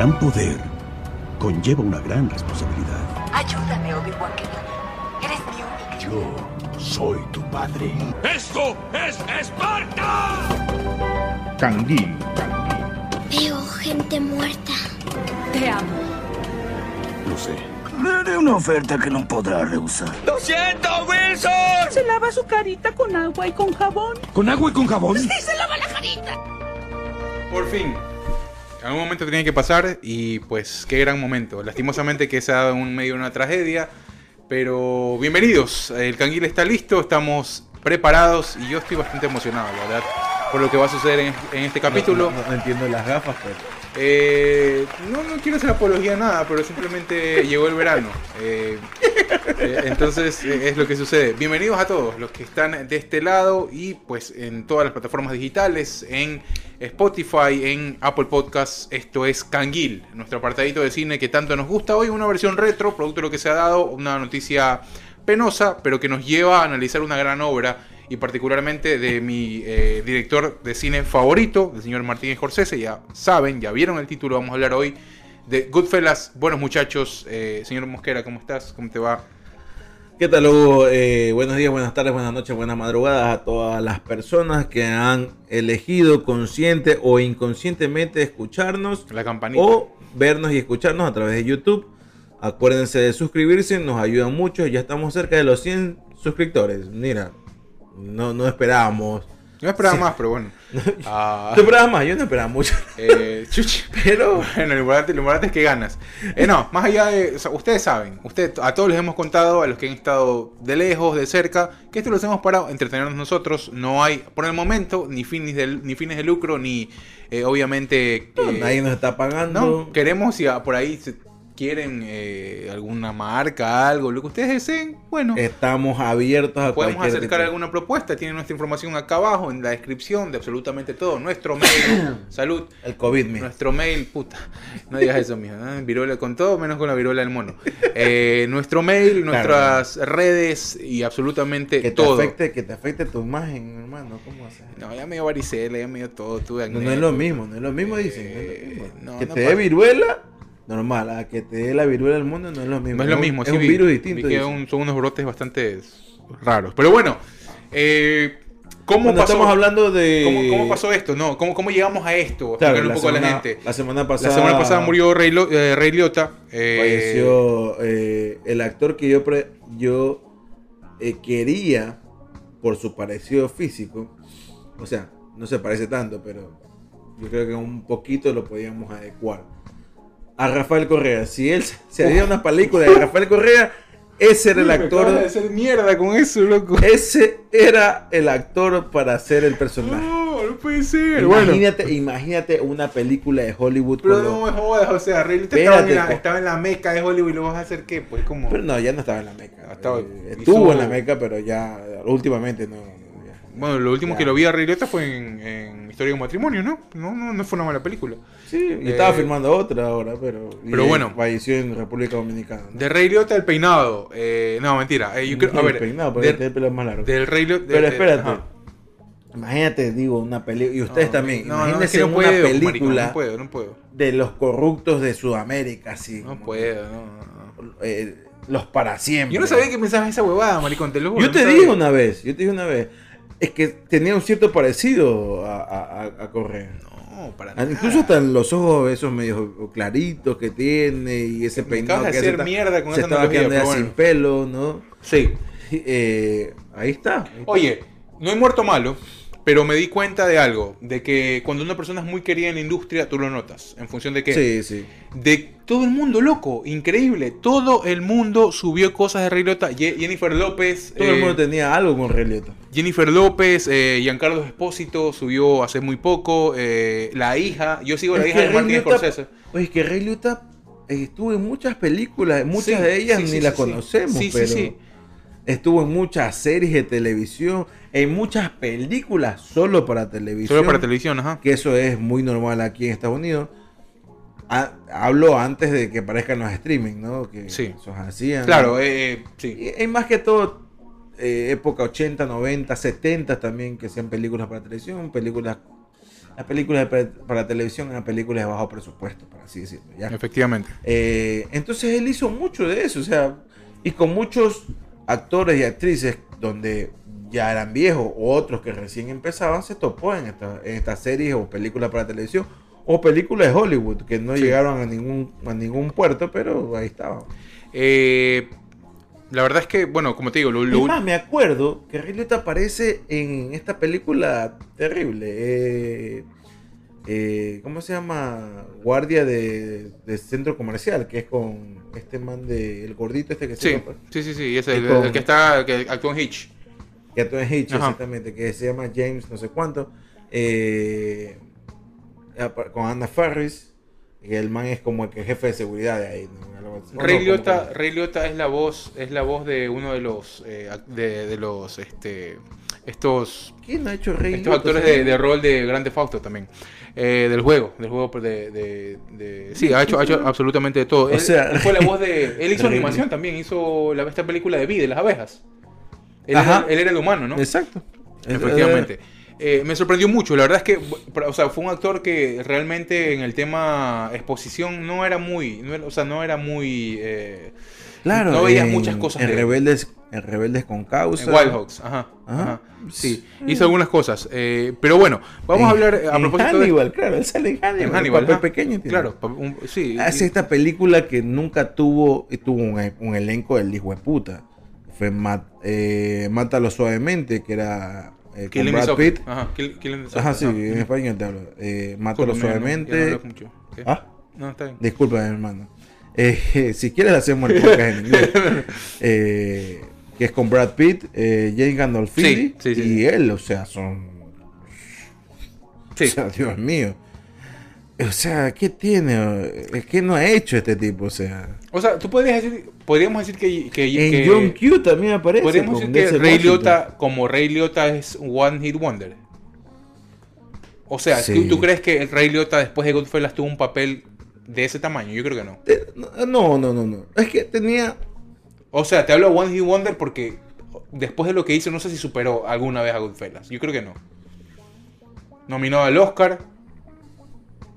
gran poder conlleva una gran responsabilidad. Ayúdame, Obi-Wan Kenobi. Eres mi única. Yo soy tu padre. ¡Esto es Esparta! Canguil. Veo gente muerta. Te amo. Lo sé. Le haré una oferta que no podrá rehusar. ¡Lo siento, Wilson! Se lava su carita con agua y con jabón. ¿Con agua y con jabón? Por fin. Algún momento tenía que pasar y pues qué gran momento. Lastimosamente que se ha dado en medio de una tragedia. Pero bienvenidos. El canguil está listo, estamos preparados y yo estoy bastante emocionado, la verdad, por lo que va a suceder en, en este capítulo. No, no entiendo las gafas, pero. Eh, no, no quiero hacer apología a nada, pero simplemente llegó el verano. Eh, eh, entonces eh, es lo que sucede. Bienvenidos a todos los que están de este lado y pues en todas las plataformas digitales, en Spotify, en Apple Podcasts. Esto es Canguil, nuestro apartadito de cine que tanto nos gusta hoy. Una versión retro, producto de lo que se ha dado, una noticia penosa, pero que nos lleva a analizar una gran obra y particularmente de mi eh, director de cine favorito, el señor Martínez Scorsese. Ya saben, ya vieron el título, vamos a hablar hoy de Goodfellas. Buenos muchachos, eh, señor Mosquera, ¿cómo estás? ¿Cómo te va? ¿Qué tal, Hugo? Eh, buenos días, buenas tardes, buenas noches, buenas madrugadas a todas las personas que han elegido consciente o inconscientemente escucharnos La campanita. o vernos y escucharnos a través de YouTube. Acuérdense de suscribirse, nos ayudan mucho. Ya estamos cerca de los 100 suscriptores. Mira, no, no esperábamos. No esperaba Sí. más, pero bueno. Ah, ¿Tú esperabas más? Yo no esperaba mucho. eh, chuchi. Pero Bueno, lo importante, lo importante es que ganas. Eh, no, más allá de. o sea, ustedes saben, ustedes, a todos les hemos contado, a los que han estado de lejos, de cerca, que esto lo hacemos para entretenernos nosotros. No hay, por el momento, ni fines de, ni fines de lucro, ni eh, obviamente. no, eh, nadie nos está pagando. no, queremos, si a- por ahí quieren eh, alguna marca, algo, lo que ustedes deseen, bueno. Estamos abiertos a Podemos cualquier acercar tipo. alguna propuesta, tienen nuestra información acá abajo en la descripción de absolutamente todo. Nuestro mail, salud, El COVID, mira. nuestro mail, puta, no digas eso, mijo, ¿no? viruela con todo, menos con la viruela del mono. Eh, nuestro mail, nuestras redes y absolutamente Que te, todo. afecte, que te afecte tu imagen, hermano. ¿Cómo haces? No, ya me dio varicela, ya me dio todo, tuve No, acné. no es lo mismo, no es lo mismo, dicen. no es lo Eh, mismo. no, que no te dé viruela, normal. A que te dé la viruela del mundo no es lo mismo. No es lo mismo, Es sí, un vi- virus vi distinto. que dicen. un- son unos brotes bastante raros. Pero bueno, eh, ¿cómo pasó? estamos hablando de. ¿Cómo, cómo pasó esto? No, ¿cómo, cómo llegamos a esto? Claro, un la a la semana- gente. La semana La pasada. semana pasada murió Rey, Lo- eh, Ray Liotta. eh, Falleció eh, el actor que yo, pre- yo eh, quería por su parecido físico. O sea, no se parece tanto, pero yo creo que un poquito lo podíamos adecuar. A Rafael Correa. Si él se- haría una película de Rafael Correa, ese era el acabas de actor. hacer mierda con eso, loco. Ese era el actor para ser el personaje. No, no puede ser. Bueno, Imagínate, imagínate una película de Hollywood pero no me jodas, o sea, Liotta estaba en, la, estaba en la meca de Hollywood y lo vas a hacer qué? Pues como... Pero no, ya no estaba en la Meca. Estaba- estuvo en la Meca, pero ya últimamente no. Bueno, lo último Ya. que lo vi a Liotta fue en, en Historia de un matrimonio, ¿no? No, no, no fue una mala película. Sí, Eh, estaba filmando otra ahora, pero. pero bueno. Falleció en República Dominicana. ¿no? De Ray Liotta el peinado. Eh, no, mentira. Eh, yo creo, a El ver, peinado, porque de- tiene el pelo más largo. del Ray Liotta... pero espérate. ajá. Imagínate, digo, una película. Y ustedes No, también. no, no, es imagínense que no una puedo, película maricón, no puedo, no puedo. de los corruptos de Sudamérica, así. No puedo, no, eh, los para siempre. Yo no sabía que pensabas esa huevada, maricón, te lo juro, Yo te dije una vez, yo te dije una vez. Es que tenía un cierto parecido a, a, Correa. No, para Ah, nada. Incluso hasta los ojos esos medio claritos que tiene y ese peinado acabas de que hacer mierda con se esa estaba quedando sin pelo, ¿no? Sí. Eh, ahí está. ahí está. Oye, no he muerto malo, pero me di cuenta de algo, de que cuando una persona es muy querida en la industria, tú lo notas, en función de que... Sí, sí. De todo el mundo, loco, increíble. Todo el mundo subió cosas de Ray Liotta. Ye- Jennifer López. Todo el eh, mundo tenía algo con Ray Liotta. Jennifer López, eh, Giancarlo Espósito subió hace muy poco. eh, la hija, yo sigo la Es hija de Ray Martin Liotta- Scorsese. Oye, es que Ray Liotta eh, estuvo en muchas películas, muchas Sí, de ellas sí, ni sí, las conocemos, Sí, sí, pero sí. estuvo en muchas series de televisión, en muchas películas solo para televisión. Solo para televisión, ajá. que eso es muy normal aquí en Estados Unidos. Ha- hablo antes de que aparezcan los streaming, ¿no? Que Sí. esos hacían. Claro, eh, sí. Y, y más que todo, eh, época 80, 90, 70 también, que sean películas para televisión, películas las películas para televisión eran películas de bajo presupuesto, por así decirlo. ¿ya? Efectivamente. Eh, entonces él hizo mucho de eso, o sea, y con muchos actores y actrices donde ya eran viejos o otros que recién empezaban, se topó en, esta- en estas series o películas para televisión o películas de Hollywood que no Sí. llegaron a ningún, a ningún puerto, pero ahí estaban. Eh, la verdad es que, bueno, como te digo, lo, lo- Es más, me acuerdo que Liotta aparece en esta película terrible. eh, eh, ¿Cómo se llama? Guardia de, de centro comercial, que es con este man de el gordito este que se sí, llama- sí, sí, sí, ese, el, Y con- el que está, que actuó en Hitch. que actúa en Hitch, Ajá. exactamente, que se llama James no sé cuánto. eh, con Anna Ferris, que el man es como el que jefe de seguridad de ahí. ¿no? Ray No, Liotta, como que- Ray Liotta es la voz, es la voz de uno de los, eh, de, de los, este, estos, ¿Quién ha hecho Ray estos Liotta? actores de, de rol de Grande Fausto también, eh, del juego, del juego de, de, de- sí, ha hecho, ha hecho absolutamente de todo. O Él, sea, él fue la voz de, él hizo animación también, hizo la, esta película de Vi de las abejas. Él, Ajá. era, él era el humano, ¿no? Exacto. Efectivamente. Eh, me sorprendió mucho, la verdad es que, o sea, fue un actor que realmente en el tema exposición no era muy, no era- o sea, no era muy, eh, Claro, no veías en- muchas cosas En de. Rebeldes, en Rebeldes con Causa. en Wild Hawks, ajá, Ajá. ajá, sí, hizo algunas cosas, eh, pero bueno, vamos a hablar a en propósito Hannibal, claro, él sale en Hannibal. en Hannibal, papel pequeño. tiene. claro, un- sí, Hace esta película que nunca tuvo, tuvo un, un elenco del hijo de puta. Fue Mat- Mátalo Suavemente, que era eh, con Killing Me Brad. Pitt. Ajá, Kill- Killing Ajá, sí, en español te hablo. Eh, Mátalo no, no, no Suavemente. mucho. ¿Qué? Ah, No, está bien. disculpa, hermano. Eh, si quieres hacemos el podcast en inglés. Eh, que es con Brad Pitt, eh, Jane Gandolfini Sí, sí, sí, y él, o sea, son... O sea, Dios mío. O sea, ¿qué tiene? ¿Qué no ha hecho este tipo? O sea... O sea, tú podrías decir, podríamos decir que, que, que- John Q también aparece. Podríamos decir que Ray. Liotta, como Ray Liotta es One Hit Wonder. O sea, ¿tú, Sí. tú crees que el Ray Liotta después de Goodfellas tuvo un papel de ese tamaño? Yo creo que no. Eh, No, no, no, no. Es que tenía. O sea, te hablo de One Hit Wonder porque después de lo que hizo, no sé si superó alguna vez a Goodfellas. Yo creo que no. Nominado al Oscar.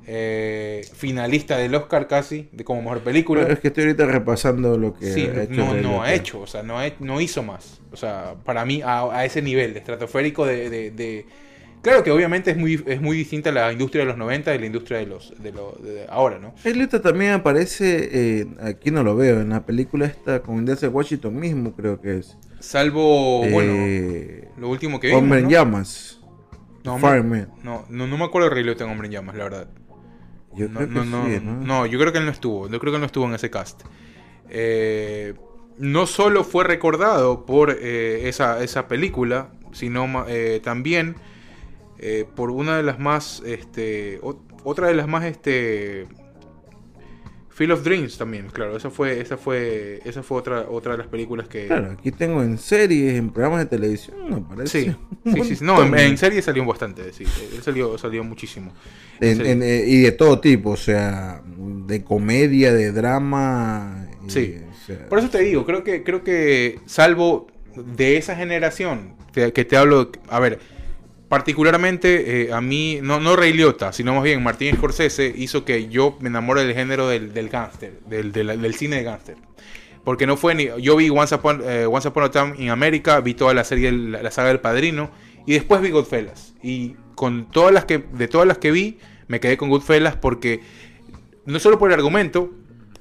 Eh, finalista del Oscar casi, de como mejor película. Pero es que estoy ahorita repasando lo que Sí, ha hecho. no, no ha hecho, o sea, no, no hizo más. O sea, para mí, a, a ese nivel de estratosférico de, de- de- Claro que obviamente es muy, es muy distinta la industria de los 90 de la industria de los de, lo- de ahora, ¿no? Liotta también aparece. eh, aquí no lo veo. En la película esta con Denzel Washington mismo, creo que es. Salvo, bueno, Eh, lo último que vimos, Hombre en ¿no? llamas. No, hombre- no, no, no me acuerdo de Ray en Hombre en Llamas, la verdad. Yo No, creo que no, no, sí, no, ¿no? yo creo que él no estuvo. Yo creo que él no estuvo en ese cast. Eh, no solo fue recordado por eh, esa, esa película, sino eh, también eh, por una de las más, este, ot- otra de las más, este, Field of Dreams también, claro. Esa fue, esa fue, esa fue otra, otra de las películas que. Claro, aquí tengo en series, en programas de televisión, no aparece. Sí, sí, sí. No, en, en serie salió bastante, sí. Él salió, salió muchísimo. En- Sí. en, eh, y de todo tipo, o sea, de comedia, de drama. y, Sí. o sea, Por eso te digo, creo que, creo que salvo de esa generación, que te hablo, a ver, particularmente eh, a mí, no, no Ray Liotta, sino más bien Martín Scorsese hizo que yo me enamore del género del, del gángster, del, del, del cine de gángster. Porque no fue ni. Yo vi Once Upon, eh, Once Upon a Time in America, vi toda la serie, la, la saga del Padrino, y después vi Goodfellas. Y con todas las que, de todas las que vi, me quedé con Goodfellas porque no solo por el argumento,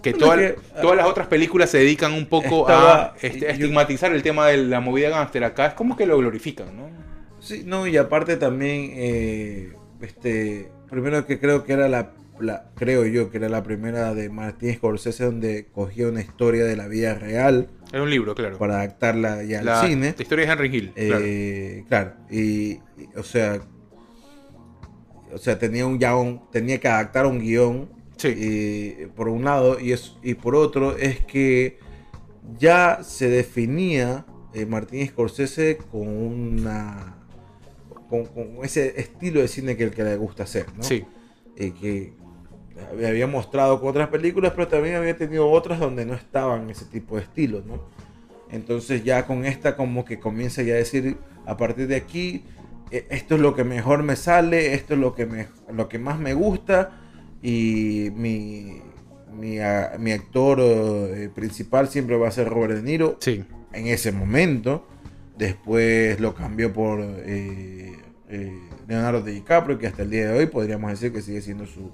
que, Bueno, todas- que, todas las otras películas se dedican un poco Estaba- a este, yo- estigmatizar el tema de la movida gángster. Acá es como que lo glorifican, ¿no? Sí, no, y aparte también, eh, este, primero que creo que era la, la- creo yo que era la primera de Martín Scorsese donde cogía una historia de la vida real Era un libro, claro. para adaptarla ya al cine. la historia de Henry Hill. claro. Eh, claro. y, y, o sea, o sea, tenía un ya un- tenía que adaptar un guion Sí. y, por un lado y es y por otro es que ya se definía eh, Martín Scorsese con una con, con ese estilo de cine que el que le gusta hacer, ¿no? Sí. Eh, que había- mostrado con otras películas, pero también había tenido otras donde no estaban ese tipo de estilos, ¿no? Entonces ya con esta como que comienza ya a decir, a partir de aquí, eh, esto es lo que mejor me sale, esto es lo que, me, lo que más me gusta y mi, mi, a- mi actor eh, principal siempre va a ser Robert De Niro Sí. en ese momento. Después lo cambió por eh, eh, Leonardo DiCaprio, que hasta el día de hoy podríamos decir que sigue siendo su,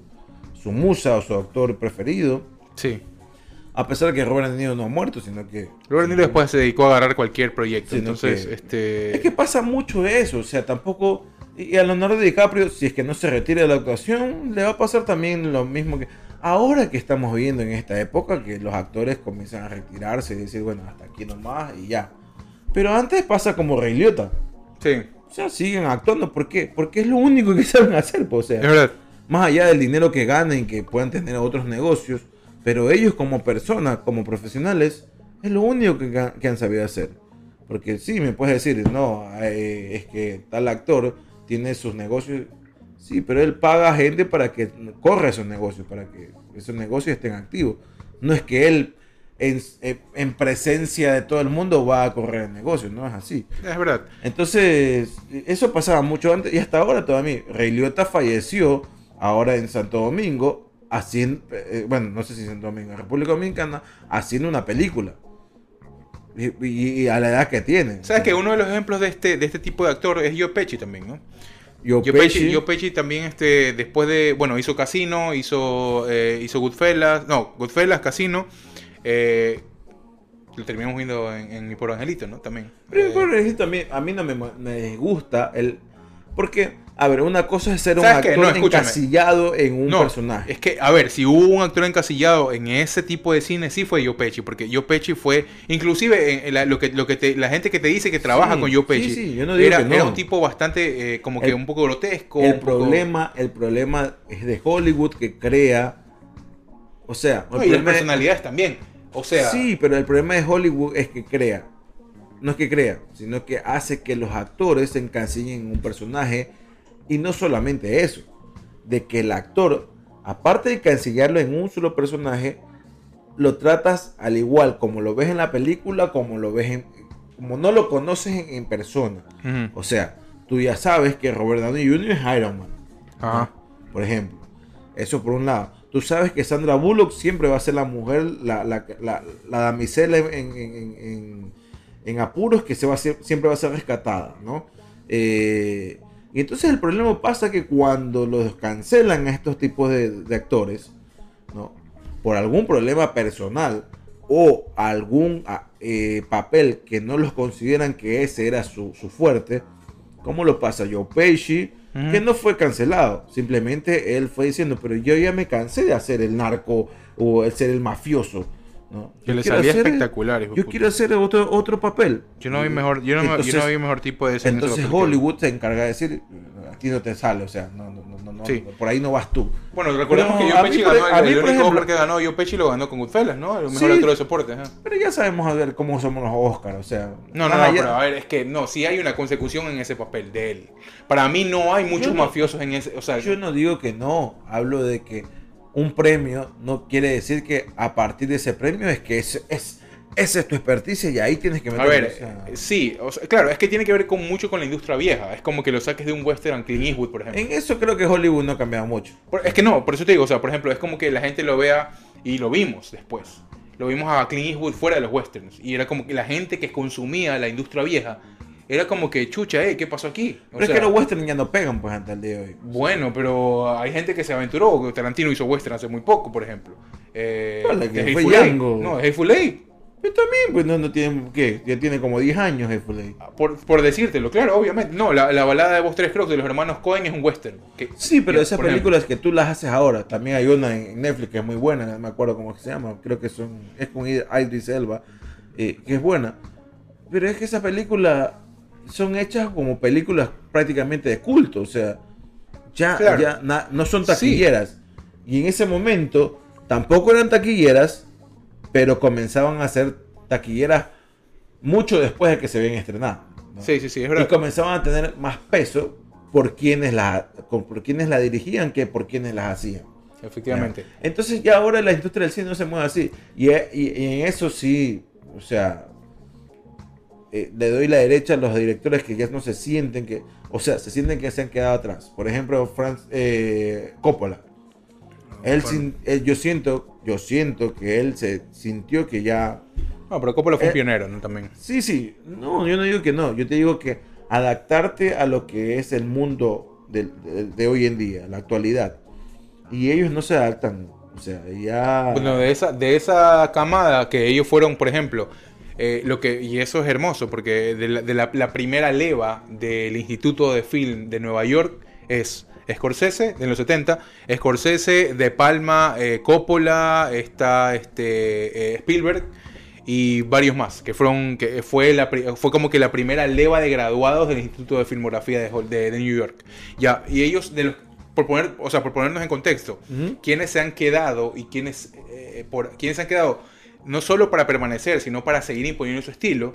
su musa o su actor preferido. Sí. A pesar de que Robert De Niro no ha muerto, sino que... Robert De Niro después se dedicó a agarrar cualquier proyecto. Entonces, que- este. Es que pasa mucho eso, o sea, tampoco... Y a Leonardo DiCaprio, si es que no se retira de la actuación, le va a pasar también lo mismo que... Ahora que estamos viviendo en esta época, que los actores comienzan a retirarse y decir, bueno, hasta aquí nomás y ya. Pero antes pasa como Rey Liotta. Sí, O sea, siguen actuando. ¿Por qué? Porque es lo único que saben hacer. pues, o sea, es verdad. más allá del dinero que ganen, que puedan tener otros negocios, pero ellos como personas, como profesionales, es lo único que, que han sabido hacer. Porque sí, me puedes decir, no, eh, es que tal actor tiene sus negocios, sí, pero él paga a gente para que corra esos negocios, para que esos negocios estén activos. No es que él en, en presencia de todo el mundo va a correr el negocio, no es así. Es verdad. Entonces, eso pasaba mucho antes y hasta ahora todavía. Rey Liotta falleció ahora en Santo Domingo, haciendo, eh, bueno, no sé si en Santo Domingo, en República Dominicana, haciendo una película. Y, y- y a la edad que tiene. ¿Sabes que uno de los ejemplos de este, de este tipo de actor es Joe Pesci también, ¿no? Yo Joe Pesci, Joe Pesci también, este, después de, bueno, hizo Casino, hizo, eh, hizo Goodfellas, no, Goodfellas, Casino, eh, lo terminamos viendo en, en Mi Pobre Angelito, ¿no? También. Pero Eh, por ejemplo, a mí, a mí no me, me gusta el... Porque, a ver, una cosa es ser un actor No, encasillado en un no, personaje. es que, a ver, si hubo un actor encasillado en ese tipo de cine, sí fue Joe Pesci, porque Joe Pesci fue, inclusive en- en la, lo que, lo que te- la gente que te dice que trabaja Sí, con Joe sí, Pesci, sí, yo no digo era, que no. era un tipo bastante, eh, como que El- un poco grotesco. el poco- problema, el problema es de Hollywood que crea... O sea, No, el y las personalidades también. O sea, Sí, pero el problema de Hollywood es que crea. No es que crea, sino que hace que los actores se encasillen en un personaje. Y no solamente eso, de que el actor, aparte de encasillarlo en un solo personaje, lo tratas al igual como lo ves en la película, como lo ves en, como no lo conoces en, en persona. O sea, tú ya sabes que Robert Downey Jr. es Iron Man. Ajá. ¿no? Por ejemplo. Eso por un lado. Tú sabes que Sandra Bullock siempre va a ser la mujer, la, la, la, la damisela en, en, apuros que siempre va a ser rescatada, ¿no? Eh, y entonces el problema pasa que cuando los cancelan a estos tipos de, actores, ¿no? Por algún problema personal o algún ah, eh, papel que no los consideran que ese era su, su fuerte, ¿cómo lo pasa Joe Pesci? Que no fue cancelado, simplemente él fue diciendo, pero yo ya me cansé de hacer el narco o el ser el mafioso. ¿No? Que Yo le quiero salía hacer- espectacular, hijo Yo quiero hacer otro, otro papel. Yo no vi mejor, yo no, yo Entonces- no vi mejor tipo de en ese Entonces que- Hollywood se encarga de decir, a ti no te sale, o sea, no, no, no, no, no, Sí. por ahí no vas tú. Bueno, recordemos Pero que por- ganó a el, mí, el por único ejemplo- Oscar que ganó Joe Pesci lo ganó con Goodfellas, ¿no? El mejor Sí. actor de soporte. ajá. Pero ya sabemos a ver cómo somos los Oscars, o sea. No, no, no, allá- pero a ver, es que no, sí hay una consecución en ese papel de él. Para mí no hay muchos Yo no- mafiosos en ese, o sea, Yo no digo que no, hablo de que un premio no quiere decir que a partir de ese premio es que es, es, esa es tu experticia y ahí tienes que a meter. ver, eh, sí, o sea, claro, es que tiene que ver con mucho con la industria vieja. Es como que lo saques de un western Clint Eastwood, por ejemplo. en eso creo que Hollywood no ha cambiado mucho. Por- Es que no, por eso te digo, o sea, por ejemplo, es como que la gente lo vea y lo vimos después. Lo vimos a Clint Eastwood fuera de los westerns. Y era como que la gente que consumía la industria vieja era como que, chucha, eh, ¿qué pasó aquí? O Pero sea, es que los westerns ya no pegan pues hasta el día de hoy. Bueno, pero hay gente que se aventuró. Tarantino hizo western hace muy poco, por ejemplo. Eh, que fue. Django. No, Hateful Eight. Pero también, pues no, no tiene, ¿qué? Ya tiene como 10 años Hateful Eight. Por, por decírtelo, claro, obviamente. No, la, la balada de vos tres Crocs de los hermanos Cohen es un western. que- Sí, pero esas ejemplo, películas que tú las haces ahora, también hay una en Netflix que es muy buena, no me acuerdo cómo se llama, creo que son, es con Idris Elba, eh, que es buena. Pero es que esas películas son hechas como películas prácticamente de culto, o sea, ya, Claro. ya na- no son Sí. taquilleras. Y en ese momento tampoco eran taquilleras, pero comenzaban a ser taquilleras mucho después de que se habían estrenado. ¿no? Sí, sí, sí, es y verdad. comenzaban a tener más peso por quienes la, por quienes la dirigían que por quienes las hacían. Efectivamente. Entonces ya ahora la industria del cine no se mueve así. Y, y- y en eso sí, o sea, eh, le doy la derecha a los directores que ya no se sienten que, o sea, se sienten que se han quedado atrás. Por ejemplo, Franz eh, Coppola. Él, sin- él- yo siento, yo siento que él se sintió que ya No, pero Coppola fue un Eh, pionero, ¿no? También. Sí, sí. No, yo no digo que no. Yo te digo que adaptarte a lo que es el mundo de, de hoy en día, la actualidad. Y ellos no se adaptan. O sea, ya. Bueno, de esa, de esa camada que ellos fueron, por ejemplo, eh, lo que, y eso es hermoso, porque de, la, de la- la primera leva del Instituto de Film de Nueva York es Scorsese, en los 70, Scorsese, De Palma, eh, Coppola, está este, eh, Spielberg y varios más, que fueron, que fue, la, fue como que la primera leva de graduados del Instituto de Filmografía de, de- de New York. Ya, y ellos, de los, por, poner, o sea, por ponernos en contexto, Ujú. quiénes se han quedado y quiénes, eh, por, quiénes se han quedado no solo para permanecer, sino para seguir imponiendo su estilo,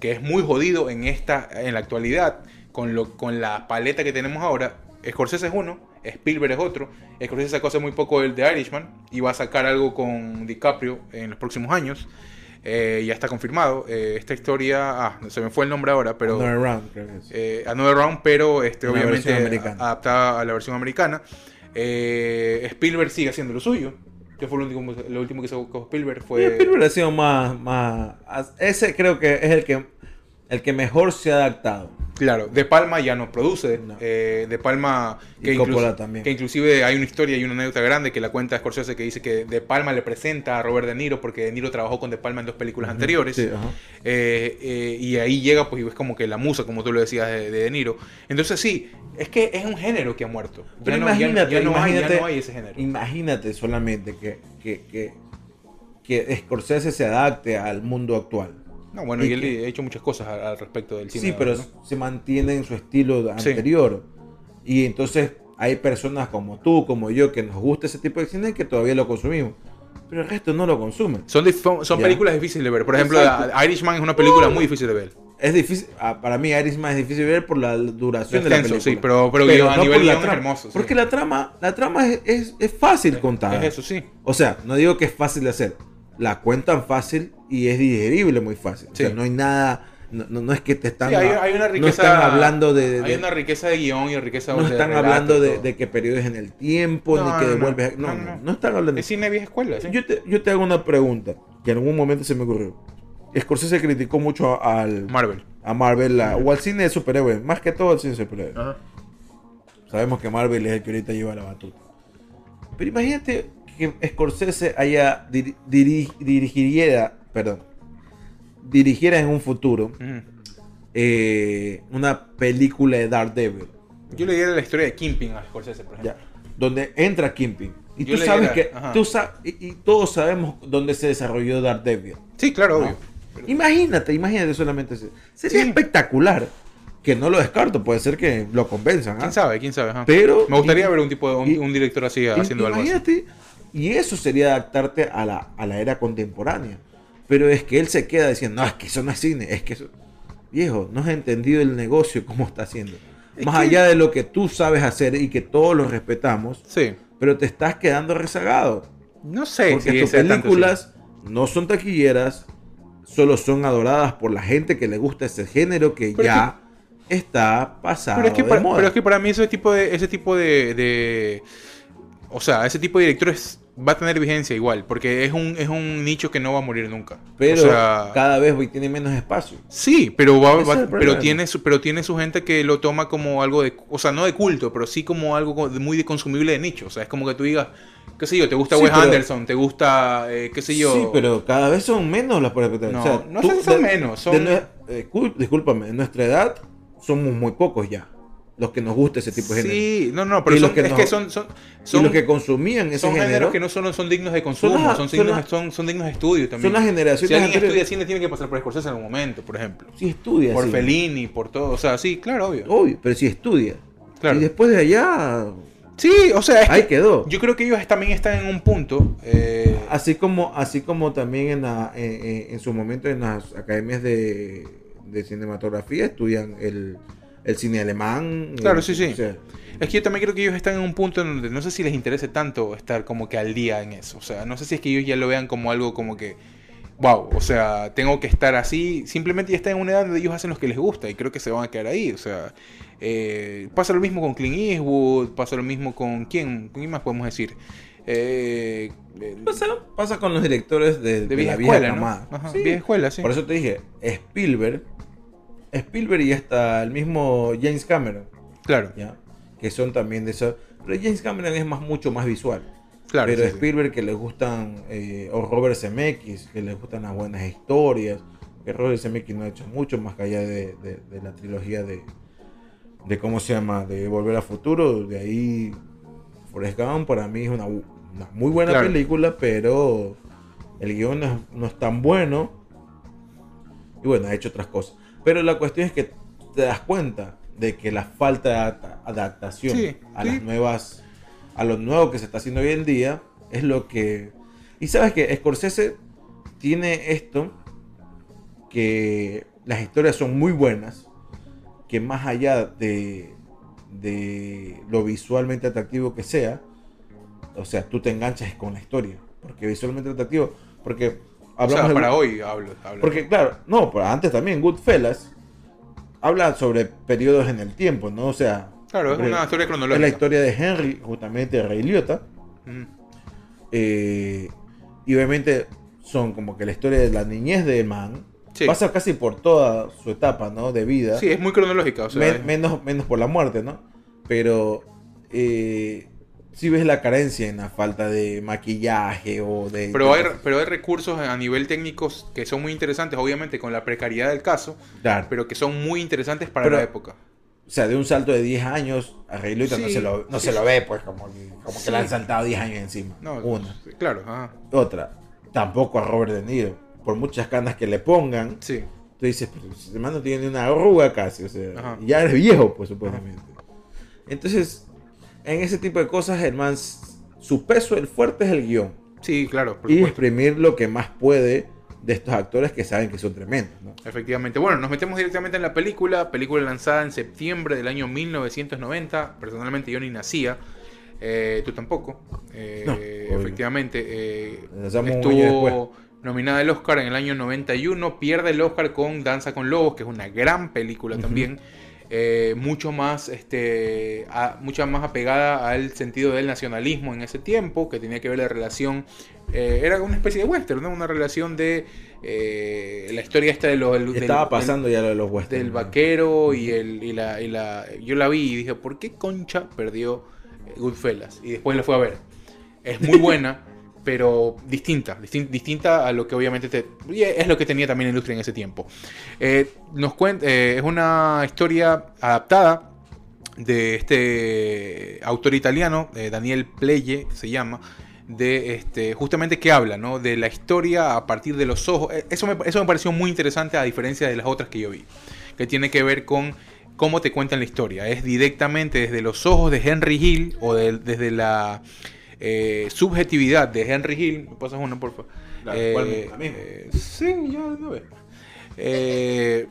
que es muy jodido en esta en la actualidad con lo con la paleta que tenemos ahora. Scorsese es uno, Spielberg es otro. Scorsese sacó hace muy poco el de Irishman y va a sacar algo con DiCaprio en los próximos años. Eh, ya está confirmado. Eh, esta historia, ah, se me fue el nombre ahora, pero Another round, creo que es. eh, Another Round, pero este, Una obviamente adaptada a la versión americana. Spielberg sigue haciendo lo suyo. Que fue lo último, lo último que sacó Spielberg. Fue, Spielberg ha sido más, más. Ese creo que es el que, el que mejor se ha adaptado. Claro, De Palma ya no produce. No. eh, de Palma, Y que, Coppola inclus- también. que inclusive hay una historia y una anécdota grande que la cuenta Scorsese que dice que De Palma le presenta a Robert De Niro porque De Niro trabajó con De Palma en dos películas anteriores. Sí. Eh, eh, y ahí llega, pues, y es como que la musa, como tú lo decías, de, de De Niro. Entonces, sí, es que es un género que ha muerto. Ya Pero no, imagínate, ya, no hay, ya imagínate, no hay ese género. imagínate solamente que, que, que, que Scorsese se adapte al mundo actual. No, bueno, y él que- ha hecho muchas cosas al, respecto del cine. Sí, pero ¿no? se mantiene en su estilo Sí. anterior. Y entonces hay personas como tú, como yo, que nos gusta ese tipo de cine y que todavía lo consumimos. Pero el resto no lo consume. Son, películas difíciles de ver. Por ejemplo, Exacto. Irishman es una película muy difícil de ver. Es difícil, ah, para mí Irishman es difícil de ver por la duración de la Extenso, película. sí, pero- pero a no nivel la es trama. sí. Porque la trama, la trama es, es, es fácil contar. Es eso, sí. O sea, no digo que es fácil de hacer. La cuentan fácil y es digerible muy fácil. O sea, Sí. no hay nada, no, no- no es que te están, Sí, hay, hay una no están hablando de, hay una riqueza de guion y riqueza no de están relato hablando de, de que periodos en el tiempo, No, ni que no, no. devuelves. No, No, no, no, no, no. están hablando. Es cine vieja escuela, sí. Yo te, yo te hago una pregunta que en algún momento se me ocurrió. Scorsese criticó mucho al, Marvel. a Marvel la- o al cine de superhéroes, más que todo al cine de superhéroes. Sabemos que Marvel es el que ahorita lleva la batuta. Pero imagínate que Scorsese haya diri- dirigiera, perdón, dirigiera en un futuro eh, una película de Daredevil, Yo le diera la historia de Kimping a Scorsese, por ejemplo. ya, donde entra Kingpin. Y Yo tú sabes diera- que tú sa- y, y todos sabemos dónde se desarrolló Daredevil. Sí, claro, No. obvio. Pero- Imagínate, imagínate solamente eso. Sería Sí. espectacular. Que no lo descarto, puede ser que lo convenzan. ¿ah? ¿Quién sabe? ¿Quién sabe? ajá. Pero- Me gustaría y- ver un tipo de, un director así haciendo algo así. Y eso sería adaptarte a la, a la era contemporánea. Pero es que él se queda diciendo, no, es que eso no es cine, es que eso... Viejo, no has entendido el negocio, cómo está haciendo. Es Más que- allá de lo que tú sabes hacer y que todos lo respetamos, Sí. pero te estás quedando rezagado. No sé Porque si tus sea tanto películas no son taquilleras, solo son adoradas por la gente que le gusta ese género que Pero es ya está pasado Pero es, que de para, moda. pero es que para mí ese tipo de ese tipo de, de- o sea ese tipo de directores va a tener vigencia igual porque es un es un nicho que no va a morir nunca Pero o sea, cada vez hoy tiene menos espacio. sí pero va, va- pero tiene su, pero tiene su gente que lo toma como algo de o sea no de culto pero sí como algo de- muy de consumible de nicho o sea es como que tú digas qué sé yo te gusta Sí, Wes pero- Anderson te gusta eh, qué sé yo Sí, pero cada vez son menos las pruebas. No, no sé si son menos, son- de eh, discúlpame, en nuestra edad somos muy pocos ya. Los que nos gusta ese tipo de género. sí no no pero Y los son- que es que son son, y son los que consumían ese son género géneros que no solo son dignos de consumo, son, son dignos, son, son dignos de estudio también. son las generaciones Si alguien anteriores. estudia cine, tiene que pasar por Scorsese en algún momento, por ejemplo. si estudia. por sí. Fellini, por todo. O sea, sí, claro, obvio. Obvio, pero si estudia. Claro. Y después de allá, Sí, o sea, es que ahí quedó. yo creo que ellos también están en un punto. eh, Así como, así como también en, la- en, en- en su momento en las academias de, de cinematografía estudian el, el cine alemán. Claro, el- sí, sí. o sea, es que yo también creo que ellos están en un punto en donde no sé si les interese tanto estar como que al día en eso. O sea, no sé si es que ellos ya lo vean como algo como que. wow, o sea, tengo que estar así. Simplemente ya están en una edad donde ellos hacen lo que les gusta y creo que se van a quedar ahí. O sea, eh, pasa lo mismo con Clint Eastwood, pasa lo mismo con quién, ¿quién más podemos decir? Eh, eh, Pasa, pasa con los directores de, de de la vieja vieja escuela, ¿no? Ajá, Sí. vieja escuela, sí. Por eso te dije, Spielberg, Spielberg y hasta el mismo James Cameron, Claro, ¿ya? que son también de eso. Pero James Cameron es más mucho más visual. claro. pero sí, sí. Spielberg que les gustan, eh, o Robert Zemeckis, que les gustan las buenas historias, que Robert Zemeckis no ha hecho mucho más que allá de, de- de la trilogía de, de, ¿cómo se llama? De Volver a Futuro, de ahí Forrest Gump para mí es una, muy buena Claro. película, pero el guion no es, no es tan bueno, y bueno, ha hecho otras cosas. Pero la cuestión es que te das cuenta de que la falta de adapta- adaptación Sí, a sí. las nuevas a lo nuevo que se está haciendo hoy en día es lo que y sabes que Scorsese tiene esto que las historias son muy buenas que más allá de de lo visualmente atractivo que sea o sea tú te enganchas con la historia porque visualmente atractivo porque O hablamos sea, de- para hoy hablo. hablo. porque claro, no, pero antes también Goodfellas habla sobre periodos en el tiempo, ¿no? O sea, Claro, es una historia es cronológica. la historia de Henry, justamente de Ray Liotta, Mm. eh, y obviamente son como que la historia de la niñez del man, Sí. pasa casi por toda su etapa, ¿no? De vida, Sí, es muy cronológica. O sea, Men- es- menos, menos por la muerte, ¿no? Pero eh, sí ves la carencia en la falta de maquillaje o de... Pero hay, pero hay recursos a nivel técnico que son muy interesantes, obviamente con la precariedad del caso, Claro. pero que son muy interesantes para Pero- la época. O sea, de un salto de 10 años a Ray Liotta no, se lo, no sí. se lo ve, pues, como, como Sí. que le han saltado 10 años encima. No, Una. Claro, ajá. Otra, tampoco a Robert De Niro. Por muchas canas que le pongan, Sí. tú dices, pero si el man no tiene una arruga casi, o sea, Ajá. ya eres viejo, pues, supuestamente. Entonces, en ese tipo de cosas, el man, su peso, el fuerte es el guion. Sí, claro, por Y supuesto. exprimir lo que más puede de estos actores que saben que son tremendos, ¿no? Efectivamente. Bueno, nos metemos directamente en la película. Película lanzada en septiembre del año 1990. Personalmente yo ni nacía. Eh, tú tampoco. Eh, No, efectivamente. eh, estuvo nominada al Oscar en el año 91. Pierde el Oscar con Danza con Lobos, que es una gran película también. Eh, mucho más este a- mucha más apegada al sentido del nacionalismo en ese tiempo que tenía que ver la relación eh, era una especie de western ¿no? una relación de eh, la historia esta de los del- Estaba del- pasando ya lo de los westerns. del vaquero y, el, y, la, y la- Yo la vi y dije, ¿por qué Concha perdió Goodfellas? Y después la fui a ver. Es muy buena, pero distinta. distin- distinta a lo que obviamente te- es lo que tenía también la industria en ese tiempo. Eh, nos cuenta, eh, es una historia adaptada de este autor italiano, eh, Daniel Pleye, se llama, de este, justamente que habla, ¿no? De la historia a partir de los ojos. Eh, Eso me, eso me pareció muy interesante a diferencia de las otras que yo vi, que tiene que ver con cómo te cuentan la historia. Es directamente desde los ojos de Henry Hill o de- desde la eh, subjetividad de Henry Hill. ¿Me pasas una, por favor? Eh, eh, sí, ya no eh,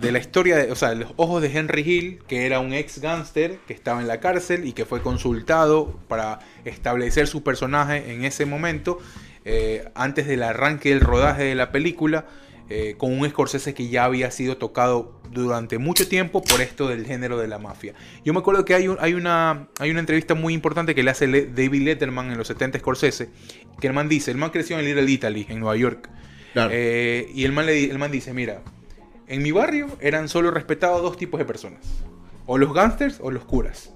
de la historia, de, o sea, los ojos de Henry Hill, que era un ex gángster que estaba en la cárcel y que fue consultado para establecer su personaje en ese momento, antes del arranque del rodaje de la película, eh, con un Scorsese que ya había sido tocado durante mucho tiempo por esto del género de la mafia. Yo me acuerdo que hay, un- hay, una, hay una entrevista muy importante que le hace David Letterman en los 70 Scorsese, que el man dice, el man creció en Little Italy, en Nueva York. Claro. Eh, y el man, le, di- el man dice, mira, en mi barrio eran solo respetados dos tipos de personas. O los gángsters o los curas.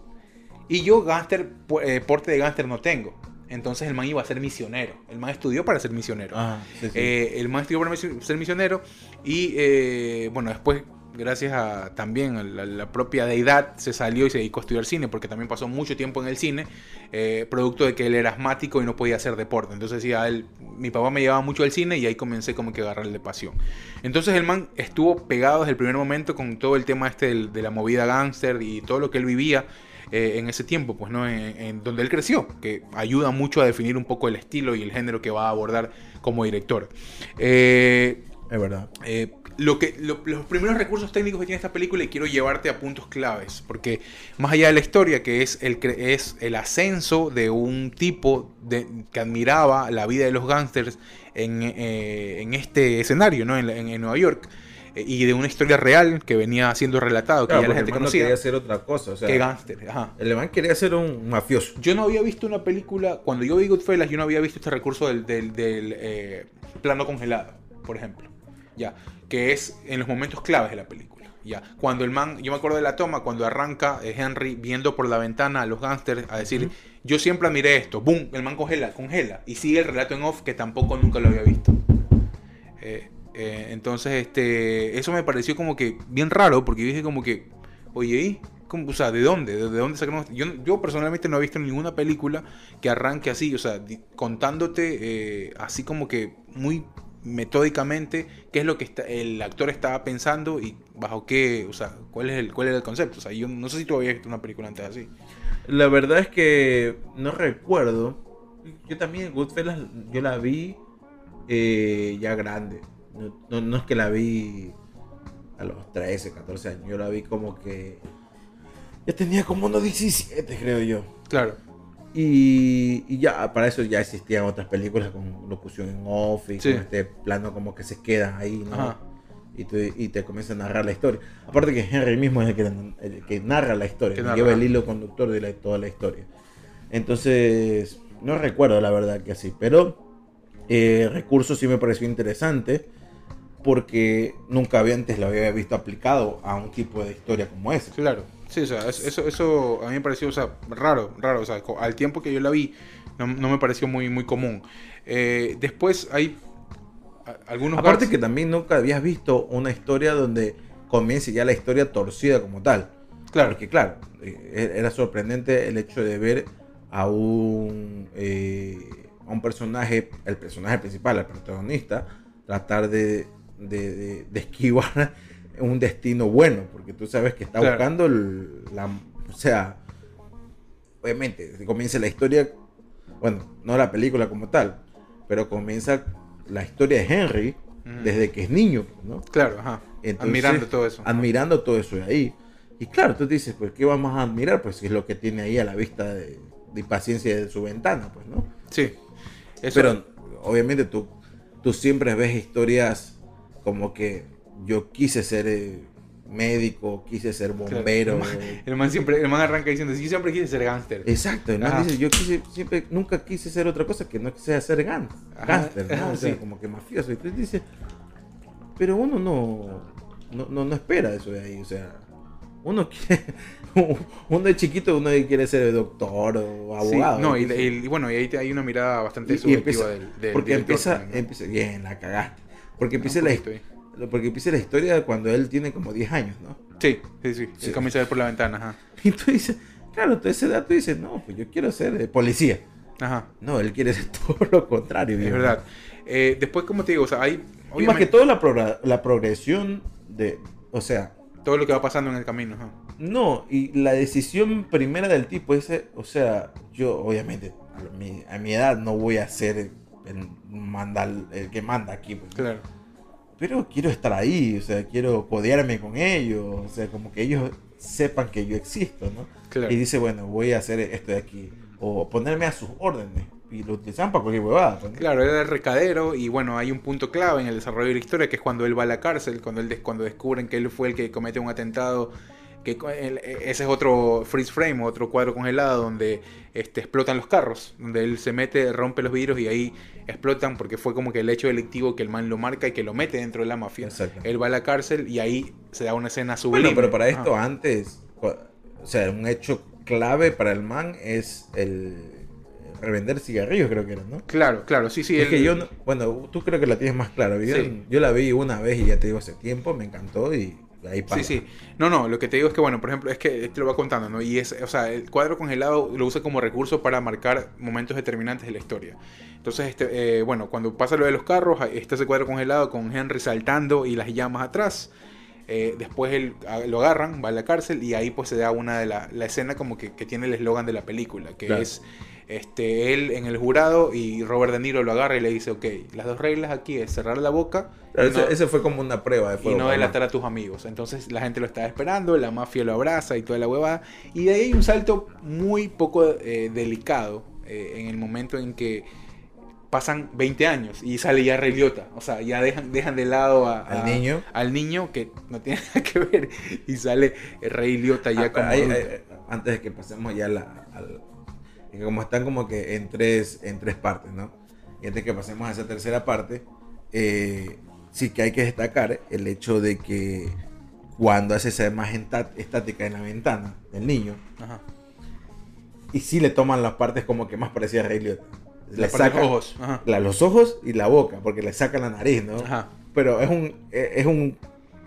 Y yo gángster, eh, porte de gángster no tengo. Entonces el man iba a ser misionero. El man estudió para ser misionero. Ah, sí, sí. Eh, el man estudió para ser misionero. Y eh, bueno, después, gracias a también a la, la propia deidad, se salió y se dedicó a estudiar cine. Porque también pasó mucho tiempo en el cine. eh, producto de que él era asmático y no podía hacer deporte. Entonces decía él, mi papá me llevaba mucho al cine y ahí comencé como que a agarrarle pasión. Entonces el man estuvo pegado desde el primer momento con todo el tema este del- de la movida gángster y todo lo que él vivía eh, en ese tiempo, pues no, en, en donde él creció, que ayuda mucho a definir un poco el estilo y el género que va a abordar como director. Eh, Es verdad. eh, lo que, lo- los primeros recursos técnicos que tiene esta película y quiero llevarte a puntos claves, porque más allá de la historia, que es el, es el ascenso de un tipo de, que admiraba la vida de los gángsters en, eh, en este escenario, ¿no? en, en- en Nueva York, y de una historia real que venía siendo relatado, que Claro, ya la gente el man no conocía, quería hacer otra cosa. O sea, que gángster, ajá. el man quería ser un mafioso. Yo no había visto una película, cuando yo vi Goodfellas, yo no había visto este recurso del, del- del, eh, plano congelado, por ejemplo. Ya, que es en los momentos claves de la película. Ya, cuando el man, yo me acuerdo de la toma, cuando arranca eh, Henry viendo por la ventana a los gángsters a decir, yo siempre admiré esto, boom, el man congela, congela, y sigue el relato en off que tampoco nunca lo había visto. Eh, eh, entonces, este, eso me pareció como que bien raro, porque dije como que, oye. ¿Cómo, o sea, ¿de dónde? ¿De, de dónde sacaron? Yo, yo personalmente no he visto ninguna película que arranque así, o sea, contándote eh, así como que muy metódicamente qué es lo que está, el actor estaba pensando y bajo qué, o sea, cuál es el, cuál era el concepto. O sea, yo no sé si tú habías visto una película antes así. La verdad es que no recuerdo. Yo también Goodfellas yo la vi eh, ya grande. No, no- no es que la vi a los 13, 14 años. Yo la vi como que ya tenía como unos 17, creo yo. Claro. Y, y ya para eso ya existían otras películas con locución en off y Sí. con este plano como que se quedan ahí, ¿no? Y, te, y te comienza a narrar la historia. Aparte que Henry mismo es el que, el que narra la historia, narra. lleva el hilo conductor de la- toda la historia. Entonces, no recuerdo la verdad que así, pero eh, recurso sí me pareció interesante porque nunca había antes lo había visto aplicado a un tipo de historia como ese. Claro, sí, o sea, es- eso, eso a mí me pareció, o sea, raro, raro, o sea, al tiempo que yo la vi, no, no me pareció muy, muy común. Eh, después hay algunos Aparte que también nunca habías visto una historia donde comience ya la historia torcida como tal. Claro. Porque claro, eh, era sorprendente el hecho de ver a un, eh, a un personaje, el personaje principal, el protagonista, tratar de, de- de- de esquivar un destino bueno, porque tú sabes que está Claro. buscando el- la... O sea, obviamente, comienza la historia, bueno, no la película como tal, pero comienza la historia de Henry Ujú. desde que es niño, ¿no? Claro, ajá. Entonces, Admirando todo eso. Admirando todo eso de ahí. Y claro, tú dices, pues, ¿qué vamos a admirar? Pues es lo que tiene ahí a la vista de, de paciencia de su ventana, pues, ¿no? Sí. Eso- Pero obviamente tú, tú siempre ves historias como que yo quise ser eh, médico, quise ser claro, bombero. El man, el man siempre, el man arranca diciendo, sí, yo siempre quise ser gángster. Exacto, el man Ajá. dice, yo quise, siempre, nunca quise ser otra cosa que no sea ser gán- Ajá, gánster, ¿no? ajá, O sea, sí. como que mafioso. Y tú dices, pero uno no, no, no, no espera eso de ahí, o sea, uno quiere, uno de chiquito uno quiere ser doctor o Sí, abogado. no, y, dice. y- y bueno, y ahí hay una mirada bastante Y- y subjetiva empieza- del, del porque director empieza, empieza, bien, la cagaste. Porque empieza, la, porque empieza la historia cuando él tiene como 10 años, ¿no? Sí, sí, sí. Sí. Él comienza a ver por la ventana, ajá. Y tú dices, claro, tú a esa edad tú dices, no, pues yo quiero ser eh, policía. Ajá, No, él quiere ser todo lo contrario. es verdad. Eh, después, como te digo, o sea, hay... Y más que todo la, progra- la progresión de, o sea, todo lo que va pasando en el camino, ajá. no, y la decisión primera del tipo ese, o sea, yo obviamente a mi, a mi edad no voy a ser el, manda, el que manda aquí, pues. Claro. pero quiero estar ahí, o sea, quiero codearme con ellos, o sea, como que ellos sepan que yo existo, ¿no? Claro. Y dice, bueno, voy a hacer esto de aquí, o ponerme a sus órdenes, y lo utilizan para cualquier huevada. pues, ¿no? Claro, era el recadero y bueno, hay un punto clave en el desarrollo de la historia que es cuando él va a la cárcel, cuando él cuando descubren que él fue el que comete un atentado, que el- ese es otro freeze frame, otro cuadro congelado donde este, explotan los carros, donde él se mete, rompe los vidrios y ahí explotan porque fue como que el hecho delictivo que el man lo marca y que lo mete dentro de la mafia. Exacto. Él va a la cárcel y ahí se da una escena sublime. Bueno, pero para esto Ajá. antes, o sea, un hecho clave para el man es el revender cigarrillos, creo que era, ¿no? Claro, claro, sí, sí. es que yo, no- bueno, tú creo que la tienes más clara. Yo, Sí. yo la vi una vez y ya te digo hace tiempo, me encantó y ahí. Sí, sí. No, no, lo que te digo es que, bueno, por ejemplo, es que te lo va contando, ¿no? Y es, o sea, el cuadro congelado lo usa como recurso para marcar momentos determinantes de la historia. Entonces, este, eh, bueno, cuando pasa lo de los carros, está ese cuadro congelado con Henry saltando y las llamas atrás. Eh, después él, a- lo agarran, va a la cárcel y ahí pues se da una de la, la escena como que, que tiene el eslogan de la película, que Claro. es este, él en el jurado y Robert De Niro lo agarra y le dice, ok, las dos reglas aquí es cerrar la boca ese, no- ese fue como una prueba de y no delatar a tus amigos. Entonces la gente lo estaba esperando, la mafia lo abraza y toda la huevada. Y de ahí hay un salto muy poco eh, delicado eh, en el momento en que pasan 20 años y sale ya Ray Liotta. O sea, ya dejan, dejan de lado a- Al niño. Al niño que no tiene nada que ver. Y sale Ray Liotta ya Ah, como antes de que pasemos ya la, al- que como están como que en tres, en tres partes, ¿no? Y antes que pasemos a esa tercera parte, eh, sí que hay que destacar el hecho de que cuando hace esa imagen estática en la ventana del niño, Ajá. y sí le toman las partes como que más parecía a Ray Liotta. Le los ojos. La- los ojos y la boca, porque le sacan la nariz, ¿no? Ajá. Pero es un, eh, es un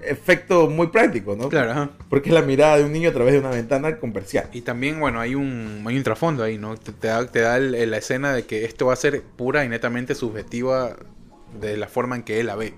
efecto muy práctico, ¿no? Claro, ajá. Porque es la mirada de un niño a través de una ventana comercial. Y también, bueno, hay un, hay un trasfondo ahí, ¿no? Te, te da, te da el- la escena de que esto va a ser pura y netamente subjetiva de la forma en que él la ve.